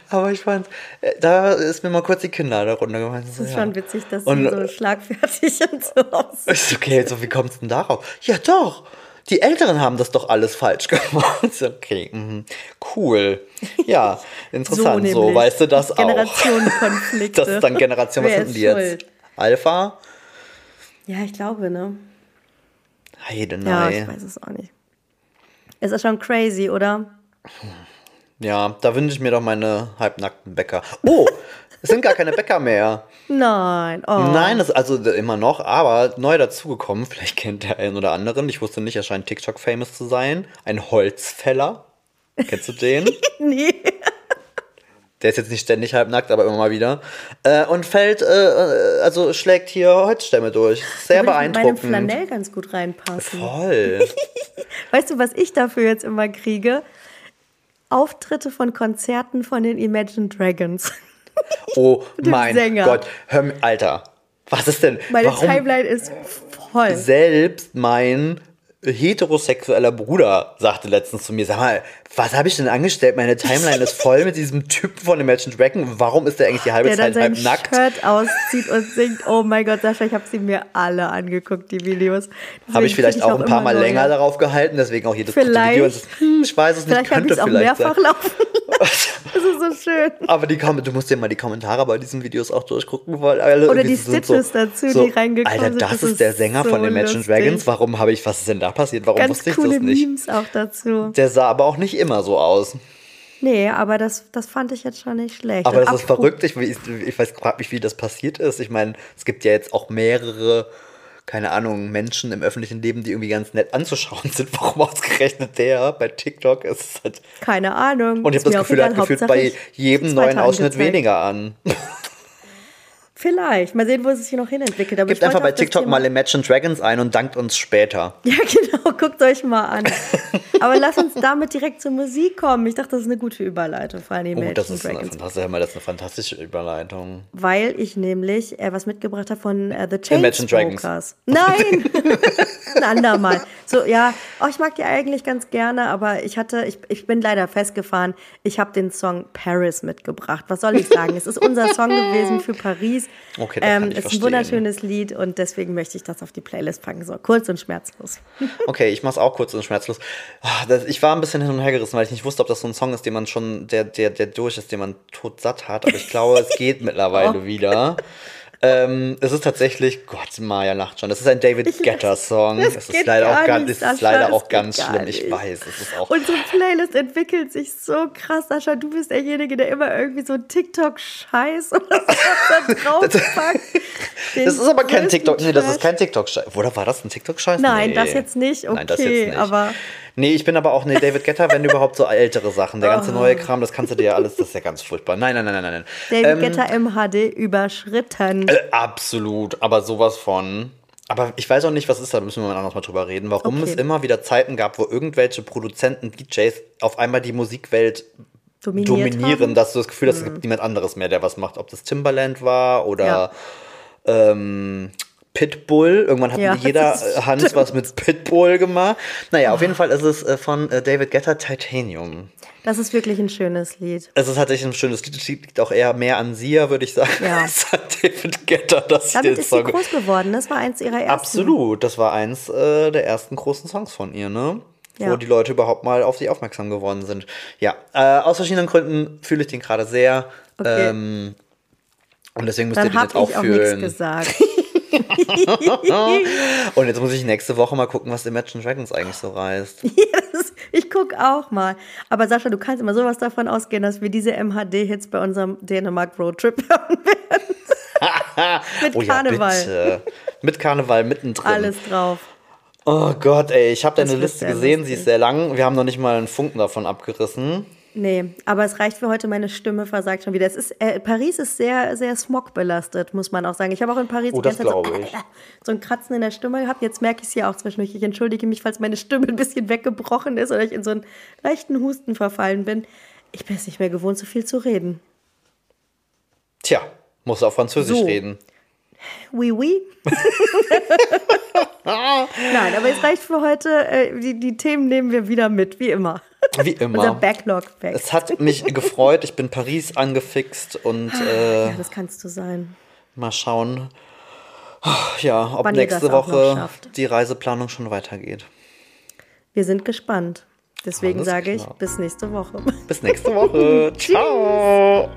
Aber ich fand, äh, da ist mir mal kurz die Kinder da runtergefallen. Das ist ja. schon witzig, dass Und- sie so schlagfertig und so so, okay, so wie kommst du denn darauf? Ja, doch. Die Älteren haben das doch alles falsch gemacht. So, okay, mhm, cool. Ja, interessant. So, nämlich. weißt du das auch. Generationenkonflikte. Das ist dann Generation, was sind die jetzt? Alpha? Ja, ich glaube, ne? Heide, Ja, ich weiß es auch nicht. Es ist schon crazy, oder? Ja, da wünsche ich mir doch meine halbnackten Bäcker. Oh, es sind gar keine Bäcker mehr. Nein. Oh. Nein, das ist also immer noch, aber neu dazugekommen. Vielleicht kennt der einen oder anderen. Ich wusste nicht, er scheint TikTok-famous zu sein. Ein Holzfäller. Kennst du den? Nee. Der ist jetzt nicht ständig halbnackt, aber immer mal wieder. Äh, und fällt, äh, äh, also schlägt hier Holzstämme durch. Sehr Würde beeindruckend. Flanell ganz gut reinpassen. Voll. Weißt du, was ich dafür jetzt immer kriege? Auftritte von Konzerten von den Imagine Dragons. Oh mein Sänger. Gott. Hör mir, Alter. Was ist denn? Meine warum Timeline ist voll. selbst mein heterosexueller Bruder sagte letztens zu mir, sag mal, was habe ich denn angestellt? Meine Timeline ist voll mit diesem Typen von Imagine Dragon. Warum ist der eigentlich die halbe der dann Zeit halb sein nackt? Shirt auszieht und singt. Oh mein Gott, Sascha, ich habe sie mir alle angeguckt, die Videos. Habe ich vielleicht krieg auch ein paar immer Mal länger darauf gehalten, deswegen auch jedes Vielleicht. Video. ist, hm, ich weiß es nicht, Vielleicht ich könnte es auch vielleicht mehrfach sein. laufen. Das ist so schön. Aber die du musst dir mal die Kommentare bei diesen Videos auch durchgucken, weil alle Oder die Stitches dazu, die reingekommen Alter, sind, das, das ist der Sänger so von Imagine lustig. Dragons. Warum habe ich, was ist denn da passiert? Warum Ganz wusste ich das nicht? Memes auch dazu. Der sah aber auch nicht immer so aus. Nee, aber das, das fand ich jetzt schon nicht schlecht. Aber das ist verrückt. Ich, ich, weiß gerade nicht, wie das passiert ist. Ich meine, es gibt ja jetzt auch mehrere, keine Ahnung, Menschen im öffentlichen Leben, die irgendwie ganz nett anzuschauen sind. Warum ausgerechnet der bei TikTok ist halt. Keine Ahnung. Und ich habe das Gefühl, er hat gefühlt bei jedem neuen Ausschnitt angezeigt. weniger an. Vielleicht. Mal sehen, wo es sich hier noch hinentwickelt. Aber Gebt einfach bei TikTok mal Imagine Dragons ein und dankt uns später. Ja, genau. Guckt euch mal an. Aber lass uns damit direkt zur Musik kommen. Ich dachte, das ist eine gute Überleitung eine Oh, Imagine das ist, eine Dragons. mal, das ist eine fantastische Überleitung. Weil ich nämlich äh, was mitgebracht habe von äh, The. Chainsmokers. Nein! Ein andermal. So, ja, oh, ich mag die eigentlich ganz gerne, aber ich hatte, ich, ich bin leider festgefahren, ich habe den Song Paris mitgebracht. Was soll ich sagen? es ist unser Song gewesen für Paris. Okay, das es ist ein wunderschönes Lied und deswegen möchte ich das auf die Playlist packen. So, kurz und schmerzlos. Okay, ich mach's auch kurz und schmerzlos. Ah, ich war ein bisschen hin und her gerissen, weil ich nicht wusste, ob das so ein Song ist, den man schon, der, der, der durch ist, den man tot satt hat. Aber ich glaube, es geht mittlerweile Oh. wieder. Ähm, es ist tatsächlich, Gott, Maja lacht schon. Das ist ein David Ich- Guetta-Song. das Es ist leider gar auch, nicht, es ist leider das auch ganz gar schlimm. Ich weiß, es ist auch. Unsere Playlist entwickelt sich so krass, Sascha. Du bist derjenige, der immer irgendwie so TikTok-Scheiß oder so draufpackt. Das ist aber kein TikTok. Nee, das ist kein TikTok-Scheiß. Oder war das ein TikTok-Scheiß? Nein, nee. das jetzt nicht. Nein, das Okay, jetzt nicht. aber- Nee, ich bin aber auch, nee, David Guetta, wenn überhaupt so ältere Sachen. Der ganze neue Kram, das kannst du dir ja alles, das ist ja ganz furchtbar. Nein, nein, nein, nein, nein. David Ähm, Guetta im HD überschritten. Äh, absolut, aber sowas von. Aber ich weiß auch nicht, was ist da, da müssen wir mal anders mal drüber reden, warum Okay. es immer wieder Zeiten gab, wo irgendwelche Produzenten, DJs auf einmal die Musikwelt dominieren, haben. dass du das Gefühl hast, es gibt niemand anderes mehr, der was macht. Ob das Timbaland war oder Ja. ähm, Pitbull. Irgendwann hat Ja, jeder äh, Hans was mit Pitbull gemacht. Naja, auf jeden Fall ist es äh, von äh, David Guetta Titanium. Das ist wirklich ein schönes Lied. Es ist tatsächlich ein schönes Lied. Das liegt auch eher mehr an Sia, würde ich sagen, Ja. als an David Guetta, dass Damit den ist sie Song groß geworden. Das war eins ihrer ersten. Absolut, das war eins äh, der ersten großen Songs von ihr, ne? Wo Ja. die Leute überhaupt mal auf sie aufmerksam geworden sind. Ja, äh, aus verschiedenen Gründen fühle ich den gerade sehr. Okay. Ähm, und deswegen müsst ihr Dann den habe jetzt auch ich auch nichts fühlen. gesagt. Und jetzt muss ich nächste Woche mal gucken, was Imagine Dragons eigentlich so reißt. Yes, ich gucke auch mal. Aber Sascha, du kannst immer sowas davon ausgehen, dass wir diese MHD-Hits bei unserem Dänemark-Roadtrip hören werden. Mit Oh ja, Karneval. bitte. Mit Karneval mittendrin. Alles drauf. Oh Gott, ey, ich habe deine Liste gesehen, sie lustig. ist sehr lang. Wir haben noch nicht mal einen Funken davon abgerissen. Nee, aber es reicht für heute. Meine Stimme versagt schon wieder. Es ist, äh, Paris ist sehr, sehr smogbelastet, muss man auch sagen. Ich habe auch in Paris Oh, das glaube so, ich. so ein Kratzen in der Stimme gehabt. Jetzt merke ich es hier auch zwischendurch. Ich entschuldige mich, falls meine Stimme ein bisschen weggebrochen ist oder ich in so einen leichten Husten verfallen bin. Ich bin es nicht mehr gewohnt, so viel zu reden. Tja, muss auf Französisch So. reden. Oui, oui. Nein, aber es reicht für heute. Äh, Die, die Themen nehmen wir wieder mit, wie immer. Wie Unser immer. Backlog weg. Es hat mich gefreut. Ich bin Paris angefixt und äh, Ja, das kannst du sein. mal schauen, ja, ob Wann nächste Woche die Reiseplanung schon weitergeht. Wir sind gespannt. Deswegen Alles sage ich bis nächste Woche. Bis nächste Woche. Ciao.